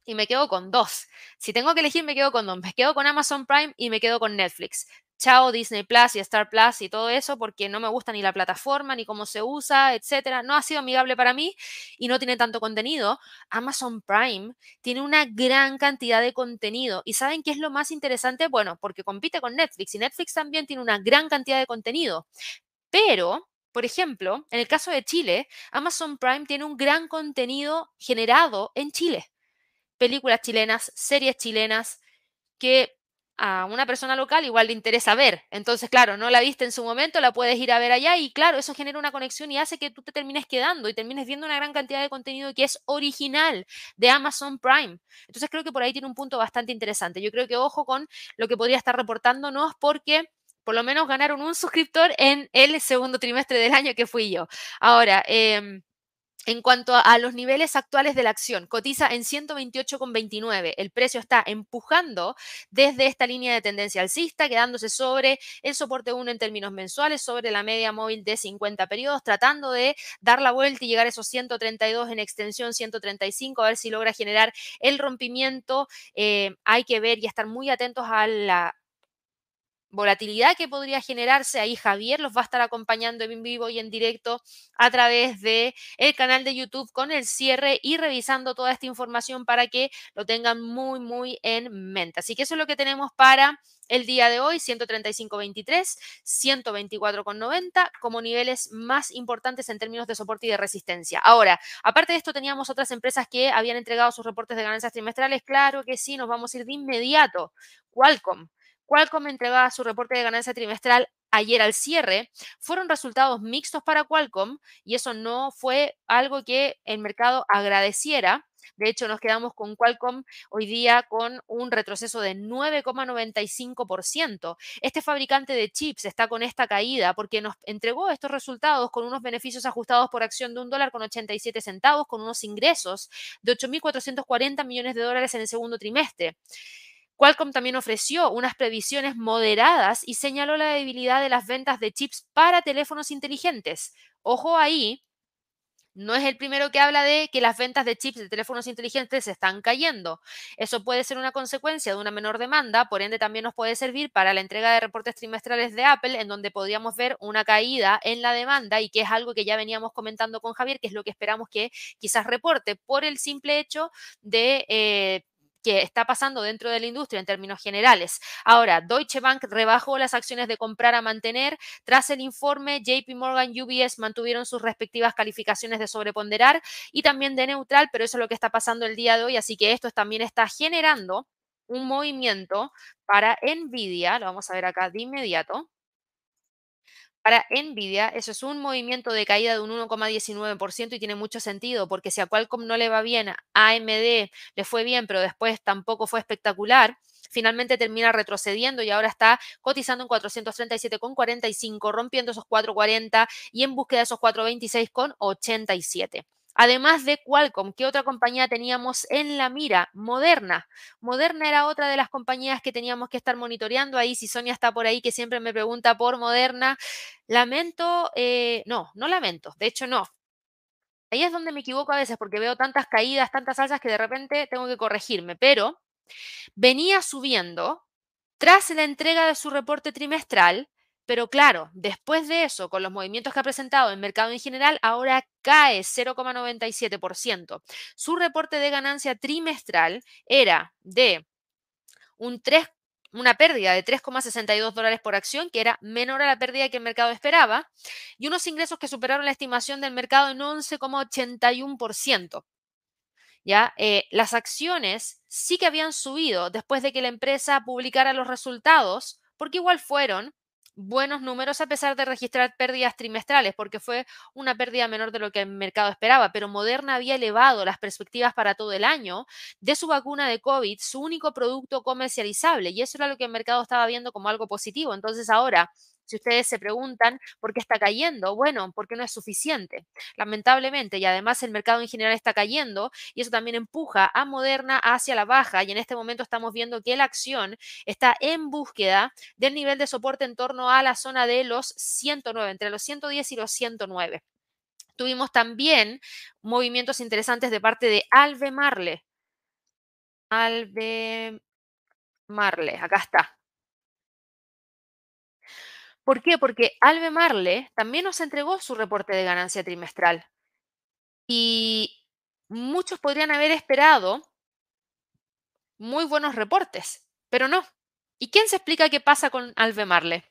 y me quedo con dos. Si tengo que elegir, me quedo con dos. Me quedo con Amazon Prime y me quedo con Netflix chao Disney Plus y Star Plus y todo eso porque no me gusta ni la plataforma, ni cómo se usa, etcétera. No ha sido amigable para mí y no tiene tanto contenido. Amazon Prime tiene una gran cantidad de contenido. ¿Y saben qué es lo más interesante? Bueno, porque compite con Netflix y Netflix también tiene una gran cantidad de contenido. Pero por ejemplo, en el caso de Chile, Amazon Prime tiene un gran contenido generado en Chile. Películas chilenas, series chilenas, que a una persona local igual le interesa ver. Entonces, claro, no la viste en su momento, la puedes ir a ver allá y claro, eso genera una conexión y hace que tú te termines quedando y termines viendo una gran cantidad de contenido que es original de Amazon Prime. Entonces, creo que por ahí tiene un punto bastante interesante. Yo creo que ojo con lo que podría estar reportándonos porque por lo menos ganaron un suscriptor en el segundo trimestre del año que fui yo. Ahora, eh, en cuanto a los niveles actuales de la acción, cotiza en 128,29. El precio está empujando desde esta línea de tendencia alcista, quedándose sobre el soporte 1 en términos mensuales, sobre la media móvil de 50 periodos, tratando de dar la vuelta y llegar a esos 132 en extensión, 135, a ver si logra generar el rompimiento. Eh, hay que ver y estar muy atentos a la volatilidad que podría generarse. Ahí Javier los va a estar acompañando en vivo y en directo a través de el canal de YouTube con el cierre y revisando toda esta información para que lo tengan muy, muy en mente. Así que eso es lo que tenemos para el día de hoy, 135.23, 124.90 como niveles más importantes en términos de soporte y de resistencia. Ahora, aparte de esto, teníamos otras empresas que habían entregado sus reportes de ganancias trimestrales. Claro que sí, nos vamos a ir de inmediato. Qualcomm Qualcomm entregaba su reporte de ganancia trimestral ayer al cierre, fueron resultados mixtos para Qualcomm y eso no fue algo que el mercado agradeciera. De hecho, nos quedamos con Qualcomm hoy día con un retroceso de 9,95%. Este fabricante de chips está con esta caída porque nos entregó estos resultados con unos beneficios ajustados por acción de un dólar con 87 centavos, con unos ingresos de 8.440 millones de dólares en el segundo trimestre. Qualcomm también ofreció unas previsiones moderadas y señaló la debilidad de las ventas de chips para teléfonos inteligentes. Ojo ahí, no es el primero que habla de que las ventas de chips de teléfonos inteligentes están cayendo. Eso puede ser una consecuencia de una menor demanda, por ende también nos puede servir para la entrega de reportes trimestrales de Apple, en donde podríamos ver una caída en la demanda y que es algo que ya veníamos comentando con Javier, que es lo que esperamos que quizás reporte por el simple hecho de... Eh, que está pasando dentro de la industria en términos generales. Ahora, Deutsche Bank rebajó las acciones de comprar a mantener. Tras el informe, JP Morgan y UBS mantuvieron sus respectivas calificaciones de sobreponderar y también de neutral, pero eso es lo que está pasando el día de hoy, así que esto también está generando un movimiento para Nvidia, lo vamos a ver acá de inmediato. Para Nvidia, eso es un movimiento de caída de un 1,19% y tiene mucho sentido, porque si a Qualcomm no le va bien, a AMD le fue bien, pero después tampoco fue espectacular, finalmente termina retrocediendo y ahora está cotizando en 437,45, rompiendo esos 4,40 y en búsqueda de esos 426,87. Además de Qualcomm, ¿qué otra compañía teníamos en la mira? Moderna. Moderna era otra de las compañías que teníamos que estar monitoreando. Ahí, si Sonia está por ahí, que siempre me pregunta por Moderna. Lamento, eh, no, no lamento, de hecho no. Ahí es donde me equivoco a veces porque veo tantas caídas, tantas alzas que de repente tengo que corregirme, pero venía subiendo tras la entrega de su reporte trimestral, pero claro, después de eso, con los movimientos que ha presentado el mercado en general, ahora cae 0,97%. Su reporte de ganancia trimestral era de un 3, una pérdida de 3,62 dólares por acción, que era menor a la pérdida que el mercado esperaba, y unos ingresos que superaron la estimación del mercado en 11,81%. ¿Ya? Eh, las acciones sí que habían subido después de que la empresa publicara los resultados, porque igual fueron buenos números a pesar de registrar pérdidas trimestrales, porque fue una pérdida menor de lo que el mercado esperaba, pero Moderna había elevado las perspectivas para todo el año de su vacuna de COVID, su único producto comercializable, y eso era lo que el mercado estaba viendo como algo positivo. Entonces ahora si ustedes se preguntan por qué está cayendo, bueno, porque no es suficiente, lamentablemente, y además el mercado en general está cayendo y eso también empuja a Moderna hacia la baja y en este momento estamos viendo que la acción está en búsqueda del nivel de soporte en torno a la zona de los 109, entre los 110 y los 109. Tuvimos también movimientos interesantes de parte de Alve Marle. Alve Marle, acá está. ¿Por qué? Porque Albemarle también nos entregó su reporte de ganancia trimestral. Y muchos podrían haber esperado muy buenos reportes, pero no. ¿Y quién se explica qué pasa con Albemarle?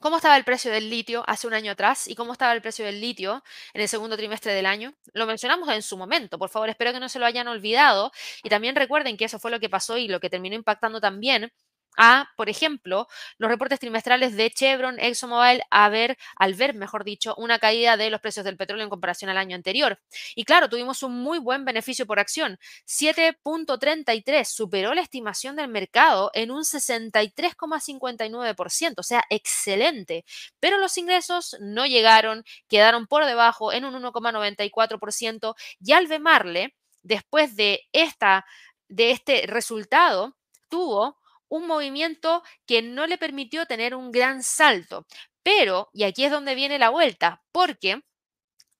¿Cómo estaba el precio del litio hace un año atrás y cómo estaba el precio del litio en el segundo trimestre del año? Lo mencionamos en su momento, por favor, espero que no se lo hayan olvidado. Y también recuerden que eso fue lo que pasó y lo que terminó impactando también a, por ejemplo, los reportes trimestrales de Chevron, ExxonMobil, a al ver, mejor dicho, una caída de los precios del petróleo en comparación al año anterior. Y claro, tuvimos un muy buen beneficio por acción. 7.33 superó la estimación del mercado en un 63,59%, o sea, excelente. Pero los ingresos no llegaron, quedaron por debajo en un 1,94% y al Marle, después de, esta, de este resultado, tuvo un movimiento que no le permitió tener un gran salto. Pero, y aquí es donde viene la vuelta, porque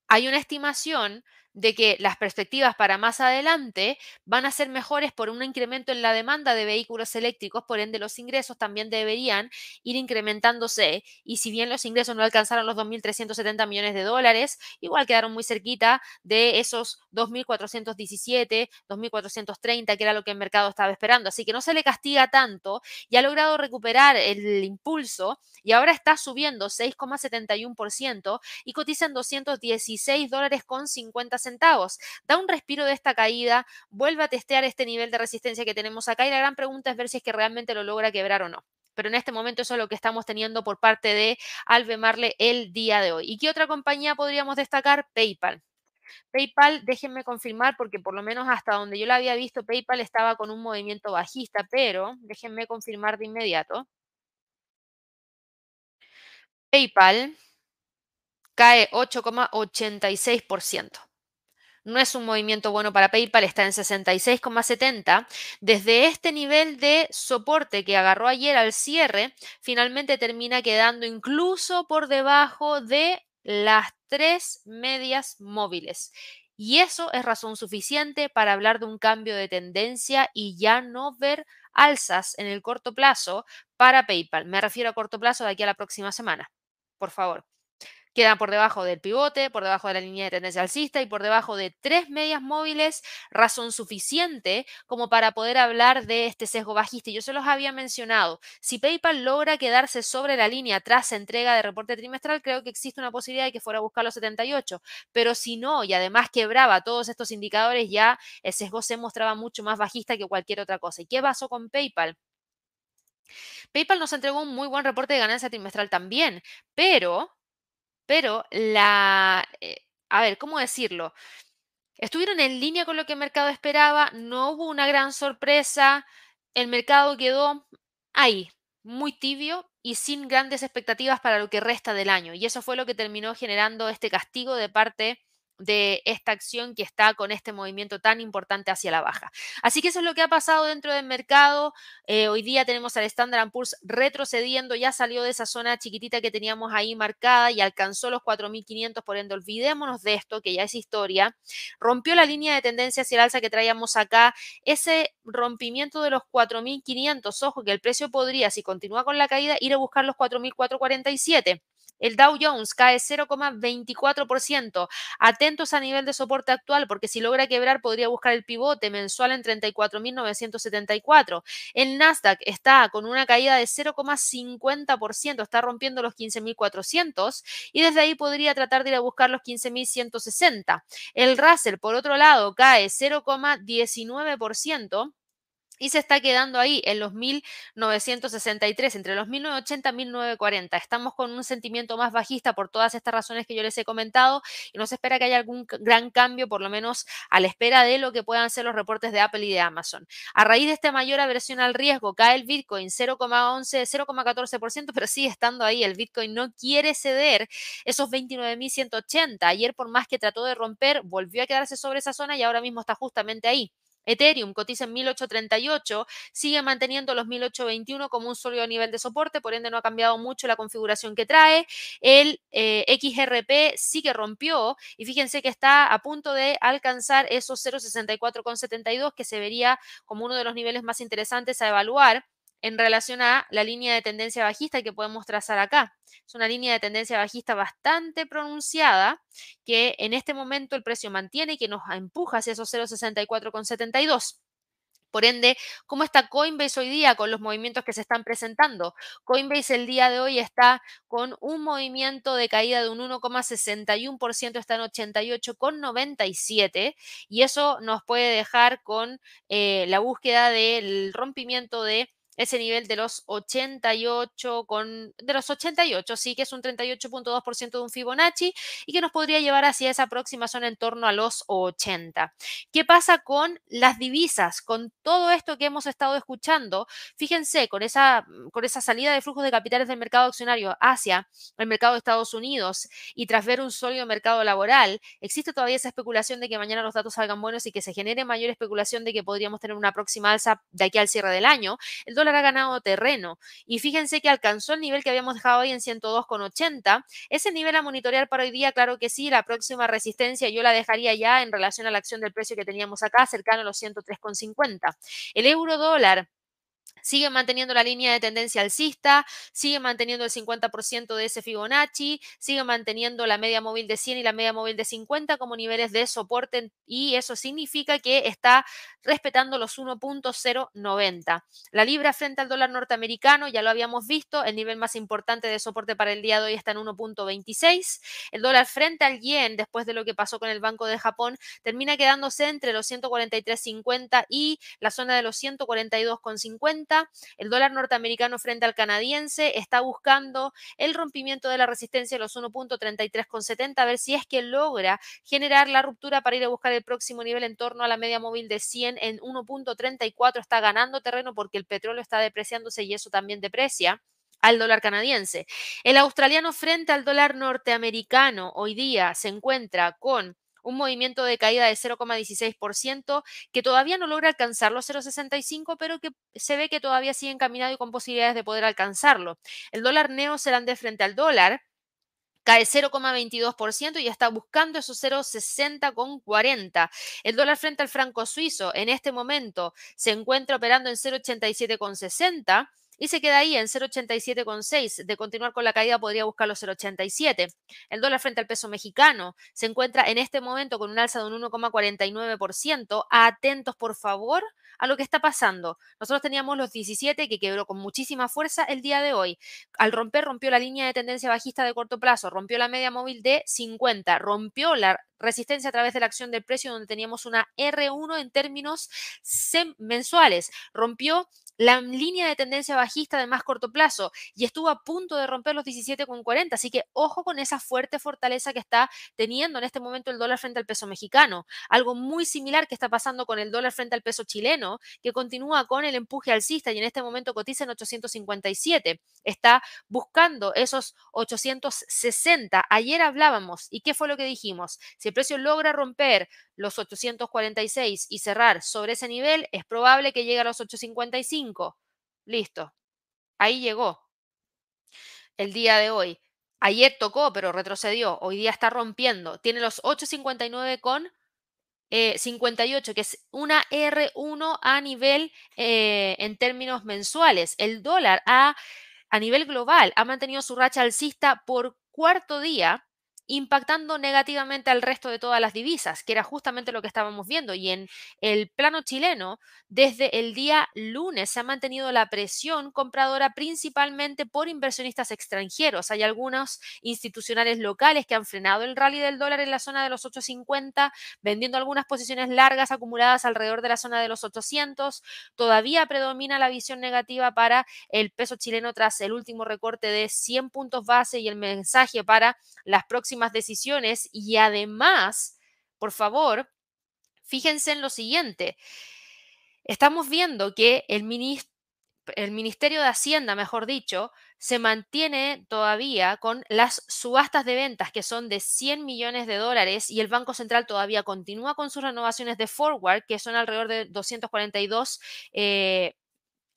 hay una estimación de que las perspectivas para más adelante van a ser mejores por un incremento en la demanda de vehículos eléctricos, por ende los ingresos también deberían ir incrementándose y si bien los ingresos no alcanzaron los 2.370 millones de dólares, igual quedaron muy cerquita de esos 2.417, 2.430, que era lo que el mercado estaba esperando. Así que no se le castiga tanto y ha logrado recuperar el impulso y ahora está subiendo 6,71% y cotiza en 216 dólares con 50 centavos. Da un respiro de esta caída, vuelve a testear este nivel de resistencia que tenemos acá y la gran pregunta es ver si es que realmente lo logra quebrar o no pero en este momento eso es lo que estamos teniendo por parte de Albemarle el día de hoy. ¿Y qué otra compañía podríamos destacar? PayPal. PayPal, déjenme confirmar, porque por lo menos hasta donde yo la había visto, PayPal estaba con un movimiento bajista, pero déjenme confirmar de inmediato. PayPal cae 8,86%. No es un movimiento bueno para PayPal, está en 66,70. Desde este nivel de soporte que agarró ayer al cierre, finalmente termina quedando incluso por debajo de las tres medias móviles. Y eso es razón suficiente para hablar de un cambio de tendencia y ya no ver alzas en el corto plazo para PayPal. Me refiero a corto plazo de aquí a la próxima semana. Por favor quedan por debajo del pivote, por debajo de la línea de tendencia alcista y por debajo de tres medias móviles, razón suficiente como para poder hablar de este sesgo bajista. Yo se los había mencionado. Si PayPal logra quedarse sobre la línea tras entrega de reporte trimestral, creo que existe una posibilidad de que fuera a buscar los 78. Pero si no, y además quebraba todos estos indicadores, ya el sesgo se mostraba mucho más bajista que cualquier otra cosa. ¿Y qué pasó con PayPal? PayPal nos entregó un muy buen reporte de ganancia trimestral también, pero pero la, eh, a ver, ¿cómo decirlo? Estuvieron en línea con lo que el mercado esperaba, no hubo una gran sorpresa, el mercado quedó ahí, muy tibio y sin grandes expectativas para lo que resta del año. Y eso fue lo que terminó generando este castigo de parte de esta acción que está con este movimiento tan importante hacia la baja. Así que eso es lo que ha pasado dentro del mercado. Eh, hoy día tenemos al Standard Poor's retrocediendo, ya salió de esa zona chiquitita que teníamos ahí marcada y alcanzó los 4.500, por ende olvidémonos de esto, que ya es historia. Rompió la línea de tendencia hacia el alza que traíamos acá. Ese rompimiento de los 4.500, ojo que el precio podría, si continúa con la caída, ir a buscar los 4.447. El Dow Jones cae 0,24%. Atentos a nivel de soporte actual porque si logra quebrar podría buscar el pivote mensual en 34.974. El Nasdaq está con una caída de 0,50%, está rompiendo los 15.400 y desde ahí podría tratar de ir a buscar los 15.160. El Russell, por otro lado, cae 0,19% y se está quedando ahí en los 1963, entre los 1980 y 1940. Estamos con un sentimiento más bajista por todas estas razones que yo les he comentado y no se espera que haya algún gran cambio, por lo menos a la espera de lo que puedan ser los reportes de Apple y de Amazon. A raíz de esta mayor aversión al riesgo, cae el Bitcoin 0,11, 0,14%, pero sigue estando ahí. El Bitcoin no quiere ceder esos 29.180. Ayer, por más que trató de romper, volvió a quedarse sobre esa zona y ahora mismo está justamente ahí. Ethereum cotiza en 1838, sigue manteniendo los 1821 como un sólido nivel de soporte, por ende no ha cambiado mucho la configuración que trae. El eh, XRP sí que rompió y fíjense que está a punto de alcanzar esos 0,64,72 que se vería como uno de los niveles más interesantes a evaluar en relación a la línea de tendencia bajista que podemos trazar acá. Es una línea de tendencia bajista bastante pronunciada que en este momento el precio mantiene y que nos empuja hacia esos 0,64,72. Por ende, ¿cómo está Coinbase hoy día con los movimientos que se están presentando? Coinbase el día de hoy está con un movimiento de caída de un 1,61%, está en 88,97 y eso nos puede dejar con eh, la búsqueda del rompimiento de ese nivel de los 88 con de los 88, sí que es un 38.2% de un Fibonacci y que nos podría llevar hacia esa próxima zona en torno a los 80. ¿Qué pasa con las divisas? Con todo esto que hemos estado escuchando, fíjense con esa con esa salida de flujos de capitales del mercado accionario hacia el mercado de Estados Unidos y tras ver un sólido mercado laboral, existe todavía esa especulación de que mañana los datos salgan buenos y que se genere mayor especulación de que podríamos tener una próxima alza de aquí al cierre del año. El dólar ha ganado terreno. Y fíjense que alcanzó el nivel que habíamos dejado hoy en 102,80. Ese nivel a monitorear para hoy día, claro que sí, la próxima resistencia yo la dejaría ya en relación a la acción del precio que teníamos acá, cercano a los 103,50. El euro dólar sigue manteniendo la línea de tendencia alcista, sigue manteniendo el 50% de ese Fibonacci, sigue manteniendo la media móvil de 100 y la media móvil de 50 como niveles de soporte y eso significa que está respetando los 1.090. La libra frente al dólar norteamericano, ya lo habíamos visto, el nivel más importante de soporte para el día de hoy está en 1.26. El dólar frente al yen, después de lo que pasó con el Banco de Japón, termina quedándose entre los 143.50 y la zona de los 142.50 el dólar norteamericano frente al canadiense está buscando el rompimiento de la resistencia de los 1.33,70, a ver si es que logra generar la ruptura para ir a buscar el próximo nivel en torno a la media móvil de 100 en 1.34. Está ganando terreno porque el petróleo está depreciándose y eso también deprecia al dólar canadiense. El australiano frente al dólar norteamericano hoy día se encuentra con un movimiento de caída de 0,16% que todavía no logra alcanzar los 0,65, pero que se ve que todavía sigue encaminado y con posibilidades de poder alcanzarlo. El dólar neozelandés frente al dólar cae 0,22% y está buscando esos 0,60,40. El dólar frente al franco suizo en este momento se encuentra operando en 0,87,60 y se queda ahí en 0,87,6. De continuar con la caída podría buscar los 0,87. El dólar frente al peso mexicano se encuentra en este momento con un alza de un 1,49%. Atentos, por favor, a lo que está pasando. Nosotros teníamos los 17 que quebró con muchísima fuerza el día de hoy. Al romper, rompió la línea de tendencia bajista de corto plazo, rompió la media móvil de 50, rompió la resistencia a través de la acción del precio donde teníamos una R1 en términos mensuales, rompió la línea de tendencia bajista de más corto plazo y estuvo a punto de romper los 17,40. Así que ojo con esa fuerte fortaleza que está teniendo en este momento el dólar frente al peso mexicano. Algo muy similar que está pasando con el dólar frente al peso chileno, que continúa con el empuje alcista y en este momento cotiza en 857. Está buscando esos 860. Ayer hablábamos y ¿qué fue lo que dijimos? Si el precio logra romper los 846 y cerrar sobre ese nivel, es probable que llegue a los 855. Listo. Ahí llegó. El día de hoy. Ayer tocó, pero retrocedió. Hoy día está rompiendo. Tiene los 859 con 58, eh, que es una R1 a nivel eh, en términos mensuales. El dólar a, a nivel global ha mantenido su racha alcista por cuarto día impactando negativamente al resto de todas las divisas, que era justamente lo que estábamos viendo. Y en el plano chileno, desde el día lunes se ha mantenido la presión compradora principalmente por inversionistas extranjeros. Hay algunos institucionales locales que han frenado el rally del dólar en la zona de los 850, vendiendo algunas posiciones largas acumuladas alrededor de la zona de los 800. Todavía predomina la visión negativa para el peso chileno tras el último recorte de 100 puntos base y el mensaje para las próximas decisiones y además, por favor, fíjense en lo siguiente. Estamos viendo que el, el Ministerio de Hacienda, mejor dicho, se mantiene todavía con las subastas de ventas que son de 100 millones de dólares y el Banco Central todavía continúa con sus renovaciones de forward que son alrededor de 242 eh,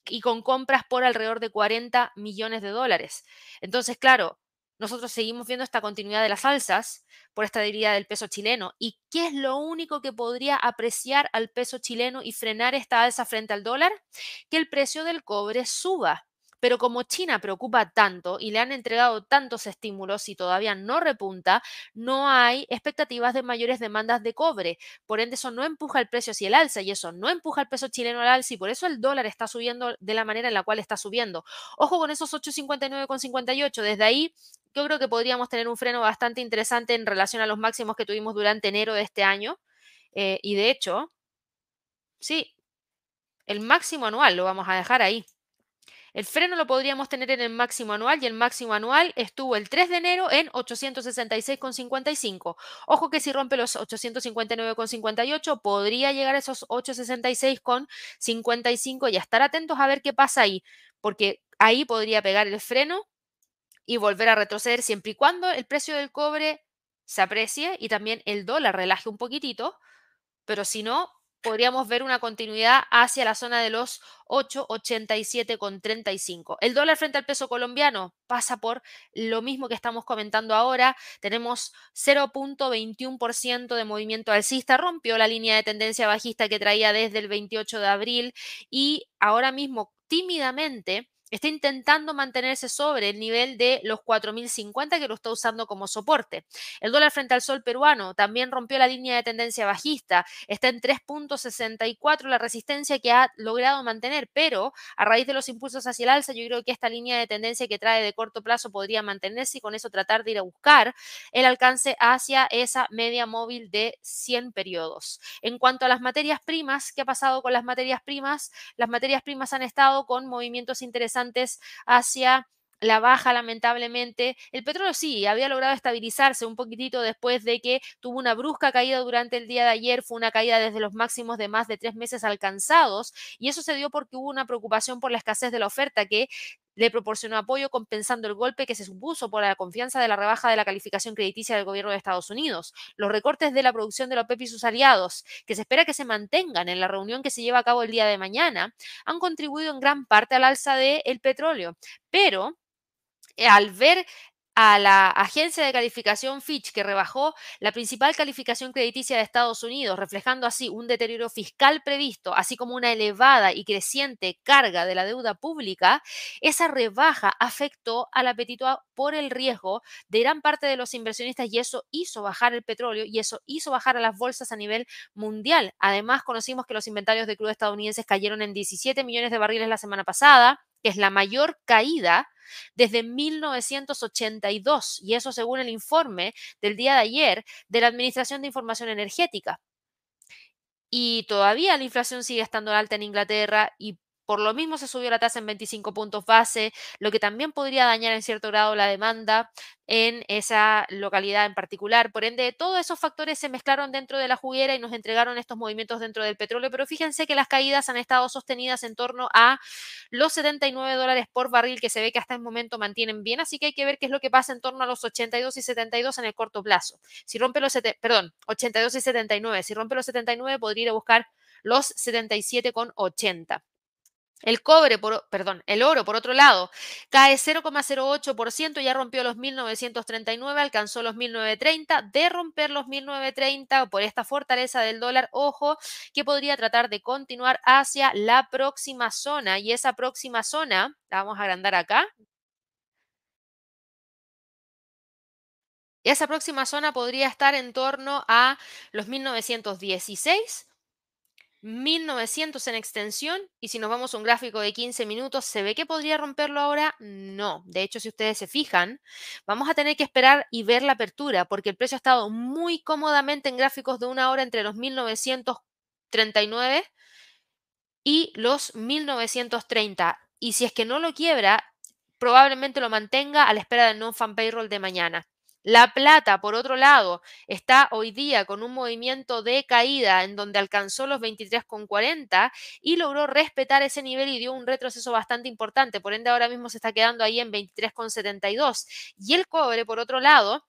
y con compras por alrededor de 40 millones de dólares. Entonces, claro, nosotros seguimos viendo esta continuidad de las alzas por esta debilidad del peso chileno. ¿Y qué es lo único que podría apreciar al peso chileno y frenar esta alza frente al dólar? Que el precio del cobre suba. Pero como China preocupa tanto y le han entregado tantos estímulos y todavía no repunta, no hay expectativas de mayores demandas de cobre. Por ende, eso no empuja el precio hacia el alza y eso no empuja el peso chileno al alza y por eso el dólar está subiendo de la manera en la cual está subiendo. Ojo con esos 8,59,58. Desde ahí yo creo que podríamos tener un freno bastante interesante en relación a los máximos que tuvimos durante enero de este año. Eh, y de hecho, sí, el máximo anual lo vamos a dejar ahí. El freno lo podríamos tener en el máximo anual y el máximo anual estuvo el 3 de enero en 866,55. Ojo que si rompe los 859,58 podría llegar a esos 866,55 y estar atentos a ver qué pasa ahí, porque ahí podría pegar el freno y volver a retroceder siempre y cuando el precio del cobre se aprecie y también el dólar relaje un poquitito, pero si no, podríamos ver una continuidad hacia la zona de los 8,87,35. El dólar frente al peso colombiano pasa por lo mismo que estamos comentando ahora. Tenemos 0.21% de movimiento alcista, rompió la línea de tendencia bajista que traía desde el 28 de abril y ahora mismo tímidamente está intentando mantenerse sobre el nivel de los 4.050 que lo está usando como soporte. El dólar frente al sol peruano también rompió la línea de tendencia bajista, está en 3.64 la resistencia que ha logrado mantener, pero a raíz de los impulsos hacia el alza, yo creo que esta línea de tendencia que trae de corto plazo podría mantenerse y con eso tratar de ir a buscar el alcance hacia esa media móvil de 100 periodos. En cuanto a las materias primas, ¿qué ha pasado con las materias primas? Las materias primas han estado con movimientos interesantes hacia la baja, lamentablemente. El petróleo sí, había logrado estabilizarse un poquitito después de que tuvo una brusca caída durante el día de ayer, fue una caída desde los máximos de más de tres meses alcanzados, y eso se dio porque hubo una preocupación por la escasez de la oferta que le proporcionó apoyo compensando el golpe que se supuso por la confianza de la rebaja de la calificación crediticia del gobierno de Estados Unidos. Los recortes de la producción de la OPEP y sus aliados, que se espera que se mantengan en la reunión que se lleva a cabo el día de mañana, han contribuido en gran parte al alza del petróleo. Pero eh, al ver a la agencia de calificación Fitch, que rebajó la principal calificación crediticia de Estados Unidos, reflejando así un deterioro fiscal previsto, así como una elevada y creciente carga de la deuda pública, esa rebaja afectó al apetito por el riesgo de gran parte de los inversionistas y eso hizo bajar el petróleo y eso hizo bajar a las bolsas a nivel mundial. Además, conocimos que los inventarios de crudo estadounidenses cayeron en 17 millones de barriles la semana pasada, que es la mayor caída desde 1982, y eso según el informe del día de ayer de la Administración de Información Energética. Y todavía la inflación sigue estando alta en Inglaterra y por lo mismo se subió la tasa en 25 puntos base, lo que también podría dañar en cierto grado la demanda en esa localidad en particular. Por ende, todos esos factores se mezclaron dentro de la juguera y nos entregaron estos movimientos dentro del petróleo, pero fíjense que las caídas han estado sostenidas en torno a los 79 dólares por barril que se ve que hasta el momento mantienen bien, así que hay que ver qué es lo que pasa en torno a los 82 y 72 en el corto plazo. Si rompe los, perdón, 82 y 79, si rompe los 79 podría ir a buscar los 77,80. El cobre, por, perdón, el oro, por otro lado, cae 0,08%, ya rompió los 1939, alcanzó los 1930. De romper los 1930 por esta fortaleza del dólar, ojo, que podría tratar de continuar hacia la próxima zona. Y esa próxima zona, la vamos a agrandar acá. Esa próxima zona podría estar en torno a los 1916 1900 en extensión y si nos vamos a un gráfico de 15 minutos, ¿se ve que podría romperlo ahora? No. De hecho, si ustedes se fijan, vamos a tener que esperar y ver la apertura porque el precio ha estado muy cómodamente en gráficos de una hora entre los 1939 y los 1930. Y si es que no lo quiebra, probablemente lo mantenga a la espera del non-fan payroll de mañana. La plata, por otro lado, está hoy día con un movimiento de caída en donde alcanzó los 23,40 y logró respetar ese nivel y dio un retroceso bastante importante. Por ende, ahora mismo se está quedando ahí en 23,72. Y el cobre, por otro lado,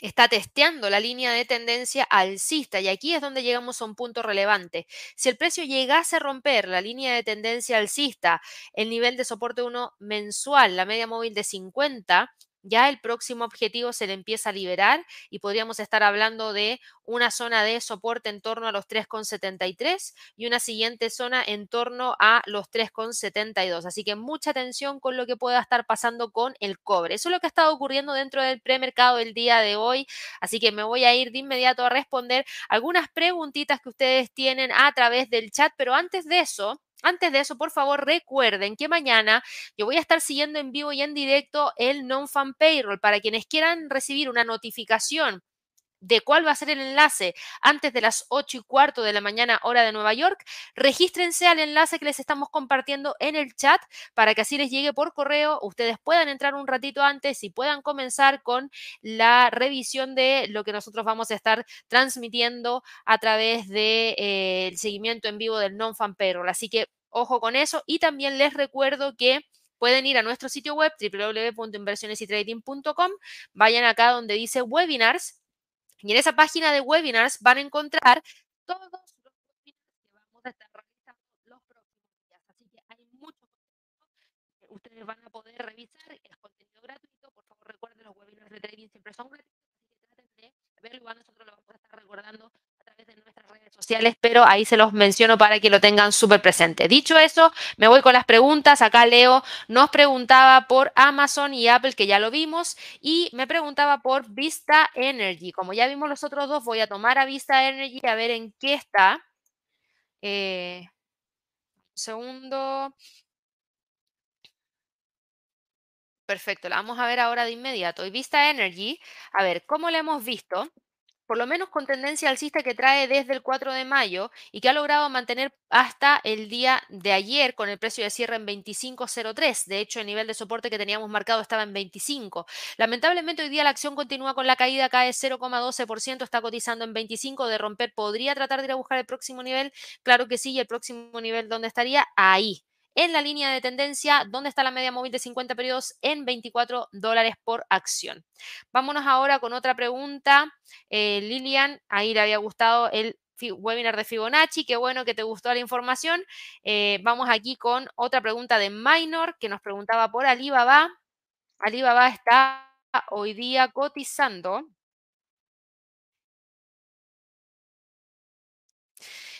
está testeando la línea de tendencia alcista y aquí es donde llegamos a un punto relevante. Si el precio llegase a romper la línea de tendencia alcista, el nivel de soporte 1 mensual, la media móvil de 50, ya el próximo objetivo se le empieza a liberar y podríamos estar hablando de una zona de soporte en torno a los 3,73 y una siguiente zona en torno a los 3,72. Así que mucha atención con lo que pueda estar pasando con el cobre. Eso es lo que ha estado ocurriendo dentro del premercado del día de hoy. Así que me voy a ir de inmediato a responder algunas preguntitas que ustedes tienen a través del chat, pero antes de eso... Antes de eso, por favor, recuerden que mañana yo voy a estar siguiendo en vivo y en directo el non-fan payroll para quienes quieran recibir una notificación de cuál va a ser el enlace antes de las 8 y cuarto de la mañana hora de Nueva York, regístrense al enlace que les estamos compartiendo en el chat para que así les llegue por correo, ustedes puedan entrar un ratito antes y puedan comenzar con la revisión de lo que nosotros vamos a estar transmitiendo a través del de, eh, seguimiento en vivo del non-fan payroll. Así que ojo con eso y también les recuerdo que pueden ir a nuestro sitio web www.inversionesytrading.com, vayan acá donde dice webinars y en esa página de webinars van a encontrar todos los webinars que vamos a estar realizando los próximos días. Así que hay mucho que ustedes van a poder revisar. Es contenido gratuito. Por favor, recuerden, los webinars de trading siempre son gratuitos. Así que traten de verlo. Igual nosotros lo vamos a estar recordando de nuestras redes sociales, pero ahí se los menciono para que lo tengan súper presente. Dicho eso, me voy con las preguntas. Acá Leo nos preguntaba por Amazon y Apple, que ya lo vimos, y me preguntaba por Vista Energy. Como ya vimos los otros dos, voy a tomar a Vista Energy a ver en qué está. Eh, segundo. Perfecto, la vamos a ver ahora de inmediato. Y Vista Energy, a ver, ¿cómo la hemos visto? Por lo menos con tendencia alcista que trae desde el 4 de mayo y que ha logrado mantener hasta el día de ayer con el precio de cierre en 25.03. De hecho, el nivel de soporte que teníamos marcado estaba en 25. Lamentablemente hoy día la acción continúa con la caída, cae 0,12%, está cotizando en 25 de romper. ¿Podría tratar de ir a buscar el próximo nivel? Claro que sí, y el próximo nivel, ¿dónde estaría? Ahí, en la línea de tendencia, ¿dónde está la media móvil de 50 periodos? En 24 dólares por acción. Vámonos ahora con otra pregunta. Eh, Lilian, ahí le había gustado el webinar de Fibonacci, qué bueno que te gustó la información. Eh, vamos aquí con otra pregunta de Minor que nos preguntaba por Alibaba. Alibaba está hoy día cotizando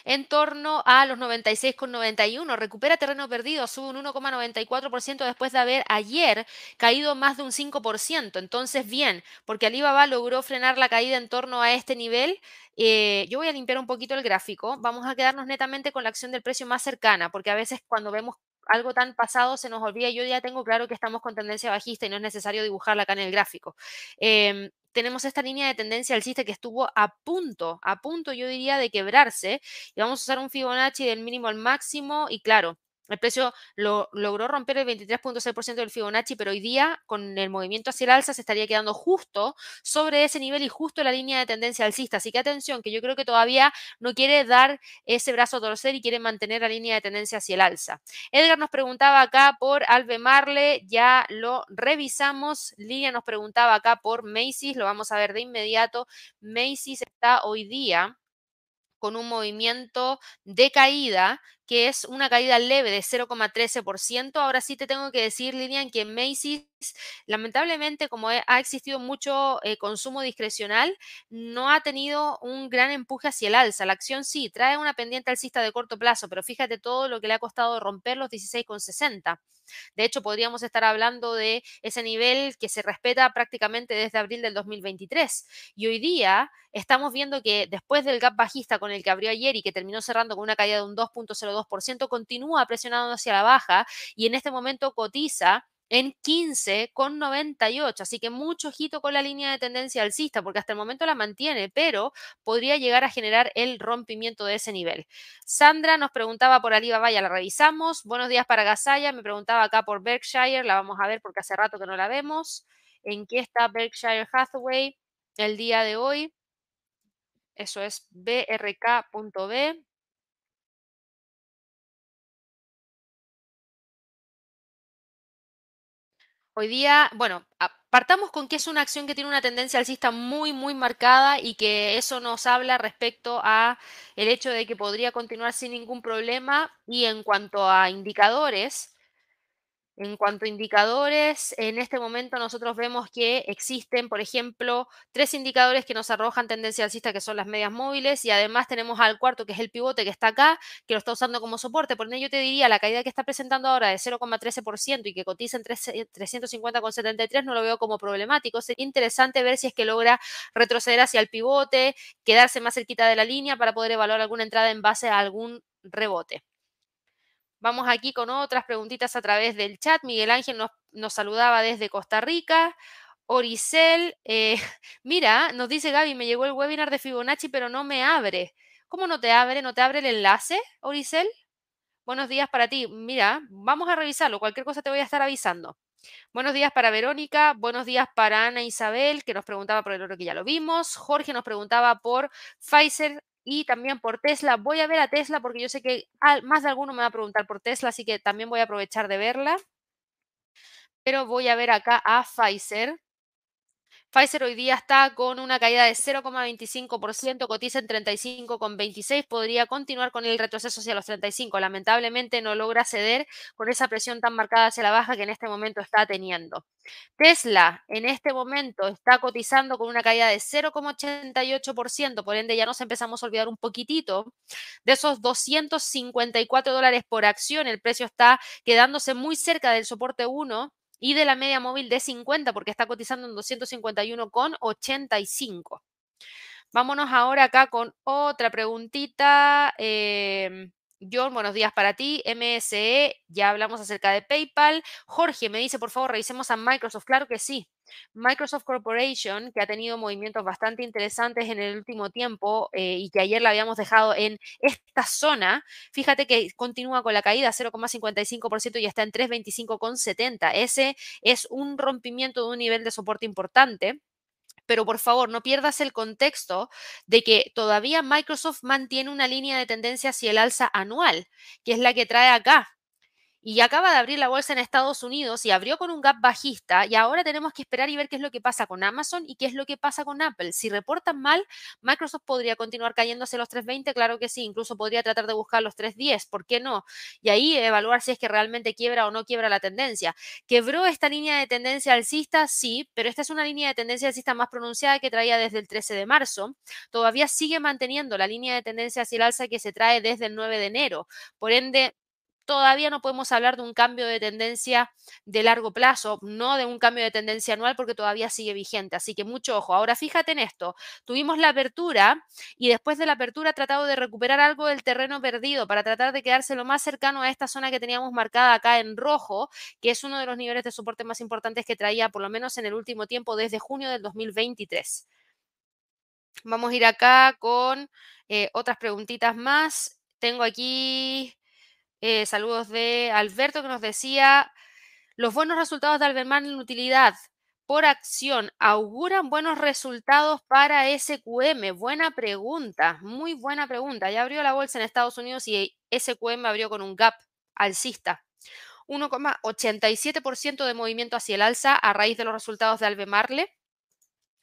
en torno a los 96,91. Recupera terreno perdido, sube un 1,94% después de haber ayer caído más de un 5%. Entonces, bien, porque Alibaba logró frenar la caída en torno a este nivel. Eh, yo voy a limpiar un poquito el gráfico. Vamos a quedarnos netamente con la acción del precio más cercana, porque a veces cuando vemos algo tan pasado se nos olvida. Yo ya tengo claro que estamos con tendencia bajista y no es necesario dibujarla acá en el gráfico. Em, tenemos esta línea de tendencia alcista que estuvo a punto, a punto yo diría de quebrarse y vamos a usar un Fibonacci del mínimo al máximo y claro, el precio lo, logró romper el 23.6% del Fibonacci, pero hoy día con el movimiento hacia el alza se estaría quedando justo sobre ese nivel y justo la línea de tendencia alcista. Así que atención, que yo creo que todavía no quiere dar ese brazo a torcer y quiere mantener la línea de tendencia hacia el alza. Edgar nos preguntaba acá por Albemarle, ya lo revisamos. Lidia nos preguntaba acá por Macy's, lo vamos a ver de inmediato. Macy's está hoy día con un movimiento de caída, que es una caída leve de 0,13%. Ahora sí te tengo que decir, Lilian, que Macy's, lamentablemente, como ha existido mucho eh, consumo discrecional, no ha tenido un gran empuje hacia el alza. La acción sí, trae una pendiente alcista de corto plazo, pero fíjate todo lo que le ha costado romper los 16,60. De hecho, podríamos estar hablando de ese nivel que se respeta prácticamente desde abril del 2023. Y hoy día estamos viendo que después del gap bajista con el que abrió ayer y que terminó cerrando con una caída de un 2.02%, continúa presionando hacia la baja y en este momento cotiza en 15,98. Así que mucho ojito con la línea de tendencia alcista, porque hasta el momento la mantiene, pero podría llegar a generar el rompimiento de ese nivel. Sandra nos preguntaba por Alibaba, ya la revisamos. Buenos días para Gasaya, me preguntaba acá por Berkshire, la vamos a ver porque hace rato que no la vemos. ¿En qué está Berkshire Hathaway el día de hoy? Eso es brk.b. Hoy día, bueno, partamos con que es una acción que tiene una tendencia alcista muy, muy marcada y que eso nos habla respecto a el hecho de que podría continuar sin ningún problema y en cuanto a indicadores, en cuanto a indicadores, en este momento nosotros vemos que existen, por ejemplo, tres indicadores que nos arrojan tendencia alcista, que son las medias móviles, y además tenemos al cuarto, que es el pivote que está acá, que lo está usando como soporte. Por ello yo te diría, la caída que está presentando ahora de 0,13% y que cotiza en 350,73 no lo veo como problemático. Sería interesante ver si es que logra retroceder hacia el pivote, quedarse más cerquita de la línea para poder evaluar alguna entrada en base a algún rebote. Vamos aquí con otras preguntitas a través del chat. Miguel Ángel nos, saludaba desde Costa Rica. Oricel, eh, mira, nos dice Gaby, me llegó el webinar de Fibonacci, pero no me abre. ¿Cómo no te abre? ¿No te abre el enlace, Oricel? Buenos días para ti. Mira, vamos a revisarlo. Cualquier cosa te voy a estar avisando. Buenos días para Verónica, buenos días para Ana Isabel, que nos preguntaba por el oro que ya lo vimos. Jorge nos preguntaba por Pfizer y también por Tesla. Voy a ver a Tesla porque yo sé que más de alguno me va a preguntar por Tesla, así que también voy a aprovechar de verla. Pero voy a ver acá a Pfizer. Pfizer hoy día está con una caída de 0,25%, cotiza en 35,26, podría continuar con el retroceso hacia los 35. Lamentablemente no logra ceder con esa presión tan marcada hacia la baja que en este momento está teniendo. Tesla en este momento está cotizando con una caída de 0,88%, por ende ya nos empezamos a olvidar un poquitito de esos 254 dólares por acción. El precio está quedándose muy cerca del soporte 1 y de la media móvil de 50 porque está cotizando en 251,85. Vámonos ahora acá con otra preguntita. Eh, John, buenos días para ti. MSE, ya hablamos acerca de PayPal. Jorge me dice, por favor, revisemos a Microsoft. Claro que sí. Microsoft Corporation, que ha tenido movimientos bastante interesantes en el último tiempo eh, y que ayer la habíamos dejado en esta zona, fíjate que continúa con la caída 0,55% y está en 325,70. Ese es un rompimiento de un nivel de soporte importante pero por favor no pierdas el contexto de que todavía Microsoft mantiene una línea de tendencia hacia el alza anual, que es la que trae acá y acaba de abrir la bolsa en Estados Unidos y abrió con un gap bajista y ahora tenemos que esperar y ver qué es lo que pasa con Amazon y qué es lo que pasa con Apple. Si reportan mal, Microsoft podría continuar cayéndose los 320, claro que sí, incluso podría tratar de buscar los 310, ¿por qué no? Y ahí evaluar si es que realmente quiebra o no quiebra la tendencia. ¿Quebró esta línea de tendencia alcista? Sí, pero esta es una línea de tendencia alcista más pronunciada que traía desde el 13 de marzo. Todavía sigue manteniendo la línea de tendencia hacia el alza que se trae desde el 9 de enero. Por ende, todavía no podemos hablar de un cambio de tendencia de largo plazo, no de un cambio de tendencia anual porque todavía sigue vigente. Así que mucho ojo. Ahora fíjate en esto. Tuvimos la apertura y después de la apertura ha tratado de recuperar algo del terreno perdido para tratar de quedarse lo más cercano a esta zona que teníamos marcada acá en rojo, que es uno de los niveles de soporte más importantes que traía por lo menos en el último tiempo desde junio del 2023. Vamos a ir acá con eh, otras preguntitas más. Tengo aquí Eh, saludos de Alberto que nos decía, los buenos resultados de Albemarle en utilidad por acción auguran buenos resultados para SQM. Buena pregunta, muy buena pregunta. Ya abrió la bolsa en Estados Unidos y SQM abrió con un gap alcista. 1,87% de movimiento hacia el alza a raíz de los resultados de Albemarle.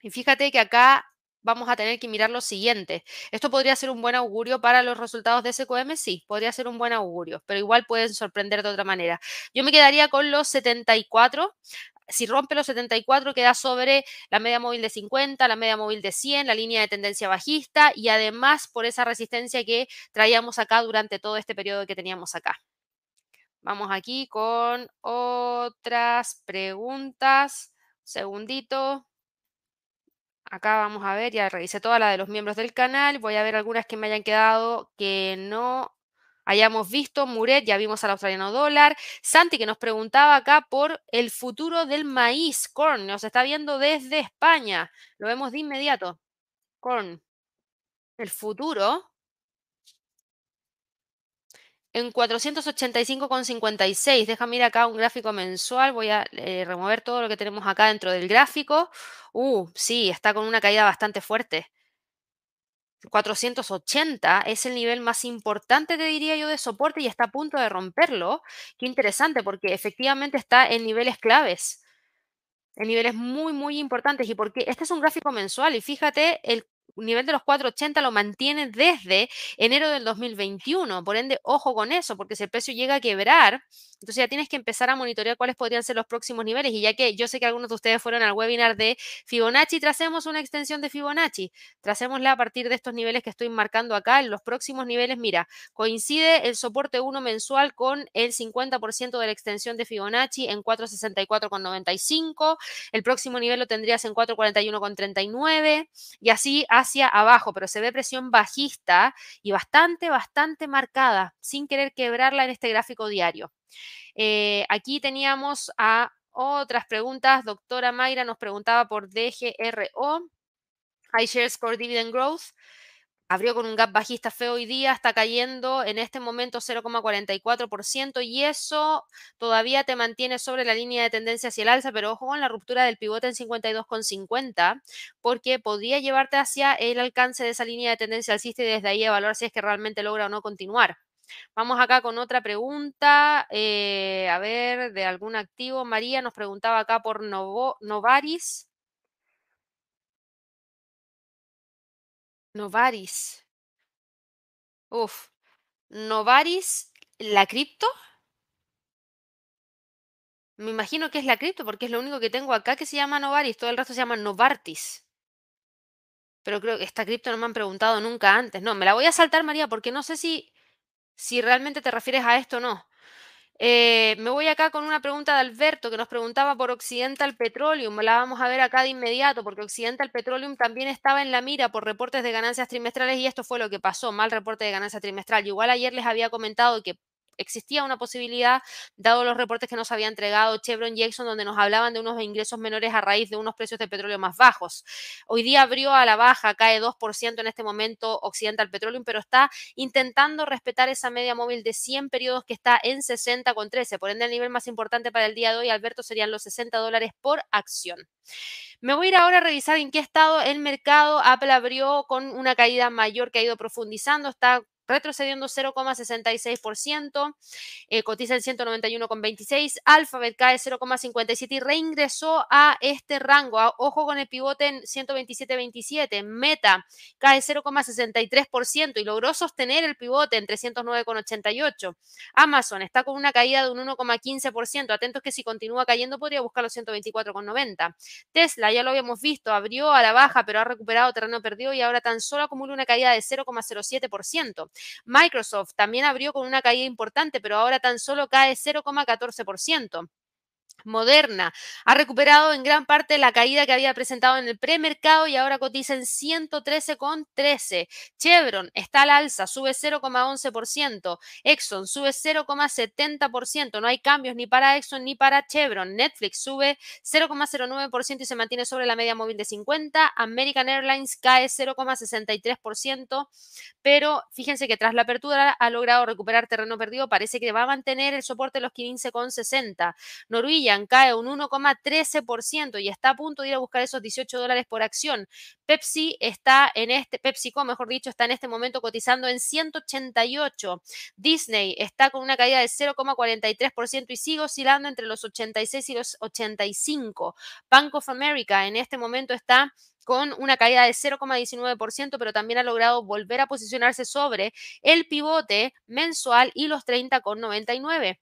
Y fíjate que acá vamos a tener que mirar lo siguiente. ¿Esto podría ser un buen augurio para los resultados de SQM? Sí, podría ser un buen augurio, pero igual pueden sorprender de otra manera. Yo me quedaría con los 74. Si rompe los 74, queda sobre la media móvil de 50, la media móvil de 100, la línea de tendencia bajista y además por esa resistencia que traíamos acá durante todo este periodo que teníamos acá. Vamos aquí con otras preguntas. segundito. Acá vamos a ver, ya revisé todas las de los miembros del canal. Voy a ver algunas que me hayan quedado que no hayamos visto. Muret, ya vimos al australiano dólar. Santi, que nos preguntaba acá por el futuro del maíz. Corn, nos está viendo desde España. Lo vemos de inmediato. Corn. El futuro en 485,56. Déjame ir acá un gráfico mensual. Voy a eh, remover todo lo que tenemos acá dentro del gráfico. Uh, sí, está con una caída bastante fuerte. 480 es el nivel más importante, te diría yo, de soporte y está a punto de romperlo. Qué interesante, porque efectivamente está en niveles claves, en niveles muy, muy importantes. Y porque este es un gráfico mensual y fíjate el nivel de los 480 lo mantiene desde enero del 2021. Por ende, ojo con eso, porque si el precio llega a quebrar, entonces ya tienes que empezar a monitorear cuáles podrían ser los próximos niveles. Y ya que yo sé que algunos de ustedes fueron al webinar de Fibonacci, tracemos una extensión de Fibonacci. Tracémosla a partir de estos niveles que estoy marcando acá. En los próximos niveles, mira, coincide el soporte 1 mensual con el 50% de la extensión de Fibonacci en 464,95. El próximo nivel lo tendrías en 441,39 y así hacia abajo, pero se ve presión bajista y bastante, bastante marcada, sin querer quebrarla en este gráfico diario. Eh, aquí teníamos a otras preguntas. Doctora Mayra nos preguntaba por DGRO, High Shares Core Dividend Growth. Abrió con un gap bajista feo hoy día, está cayendo en este momento 0,44% y eso todavía te mantiene sobre la línea de tendencia hacia el alza, pero ojo con la ruptura del pivote en 52,50 porque podría llevarte hacia el alcance de esa línea de tendencia alcista y desde ahí evaluar si es que realmente logra o no continuar. Vamos acá con otra pregunta. Eh, a ver, de algún activo. María nos preguntaba acá por Novaris. Novaris. Uf. Novaris, ¿la cripto? Me imagino que es la cripto porque es lo único que tengo acá que se llama Novaris. Todo el resto se llama Novartis. Pero creo que esta cripto no me han preguntado nunca antes. No, me la voy a saltar, María, porque no sé si si realmente te refieres a esto o no. Eh, me voy acá con una pregunta de Alberto que nos preguntaba por Occidental Petroleum. La vamos a ver acá de inmediato porque Occidental Petroleum también estaba en la mira por reportes de ganancias trimestrales y esto fue lo que pasó, mal reporte de ganancia trimestral. Igual ayer les había comentado que existía una posibilidad, dado los reportes que nos había entregado Chevron Exxon, donde nos hablaban de unos ingresos menores a raíz de unos precios de petróleo más bajos. Hoy día abrió a la baja, cae 2% en este momento Occidental Petroleum, pero está intentando respetar esa media móvil de 100 periodos que está en 60,13. Por ende, el nivel más importante para el día de hoy, Alberto, serían los 60 dólares por acción. Me voy a ir ahora a revisar en qué estado el mercado. Apple abrió con una caída mayor que ha ido profundizando, está retrocediendo 0,66%, eh, cotiza en 191,26, Alphabet cae 0,57 y reingresó a este rango. ojo con el pivote en 127,27. Meta cae 0,63% y logró sostener el pivote en 309,88. Amazon está con una caída de un 1,15%. Atentos que si continúa cayendo podría buscar los 124,90. Tesla, ya lo habíamos visto, abrió a la baja pero ha recuperado terreno perdido y ahora tan solo acumula una caída de 0,07%. Microsoft también abrió con una caída importante, pero ahora tan solo cae 0,14%. Moderna ha recuperado en gran parte la caída que había presentado en el premercado y ahora cotiza en 113,13. Chevron está al alza, sube 0,11%. Exxon sube 0,70%. No hay cambios ni para Exxon ni para Chevron. Netflix sube 0,09% y se mantiene sobre la media móvil de 50. American Airlines cae 0,63%. Pero fíjense que tras la apertura ha logrado recuperar terreno perdido. Parece que va a mantener el soporte de los 15,60. Cae un 1,13% y está a punto de ir a buscar esos 18 dólares por acción. Pepsi está en este, PepsiCo, mejor dicho, está en este momento cotizando en 188. Disney está con una caída de 0,43% y sigue oscilando entre los 86 y los 85. Bank of America en este momento está con una caída de 0,19%, pero también ha logrado volver a posicionarse sobre el pivote mensual y los 30,99.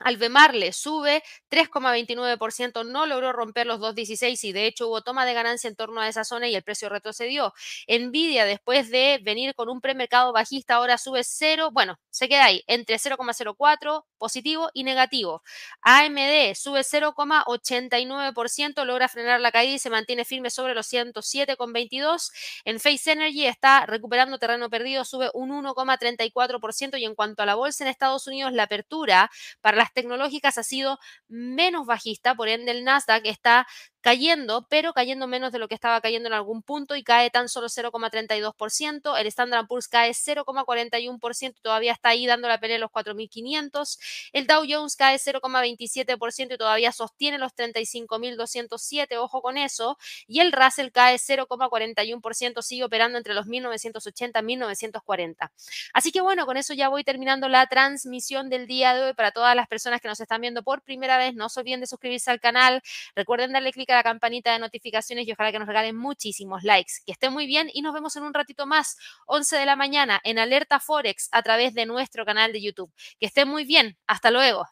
Albemarle sube 3,29%, no logró romper los 2,16 y de hecho hubo toma de ganancia en torno a esa zona y el precio retrocedió. Nvidia, después de venir con un premercado bajista, ahora sube 0, bueno, se queda ahí, entre 0,04 positivo y negativo. AMD sube 0,89%, logra frenar la caída y se mantiene firme sobre los 107,22. En Face Energy está recuperando terreno perdido, sube un 1,34% y en cuanto a la bolsa en Estados Unidos, la apertura para las tecnológicas ha sido menos bajista, por ende el Nasdaq está cayendo, pero cayendo menos de lo que estaba cayendo en algún punto y cae tan solo 0,32%. El Standard Poor's cae 0,41%, todavía está ahí dando la pelea a los 4.500. El Dow Jones cae 0,27% y todavía sostiene los 35.207, ojo con eso. Y el Russell cae 0,41%, sigue operando entre los 1980 y 1940. Así que bueno, con eso ya voy terminando la transmisión del día de hoy para todas las personas que nos están viendo por primera vez. No se olviden de suscribirse al canal. Recuerden darle clic a la campanita de notificaciones y ojalá que nos regalen muchísimos likes. Que esté muy bien y nos vemos en un ratito más, 11 de la mañana, en Alerta Forex a través de nuestro canal de YouTube. Que esté muy bien. Hasta luego.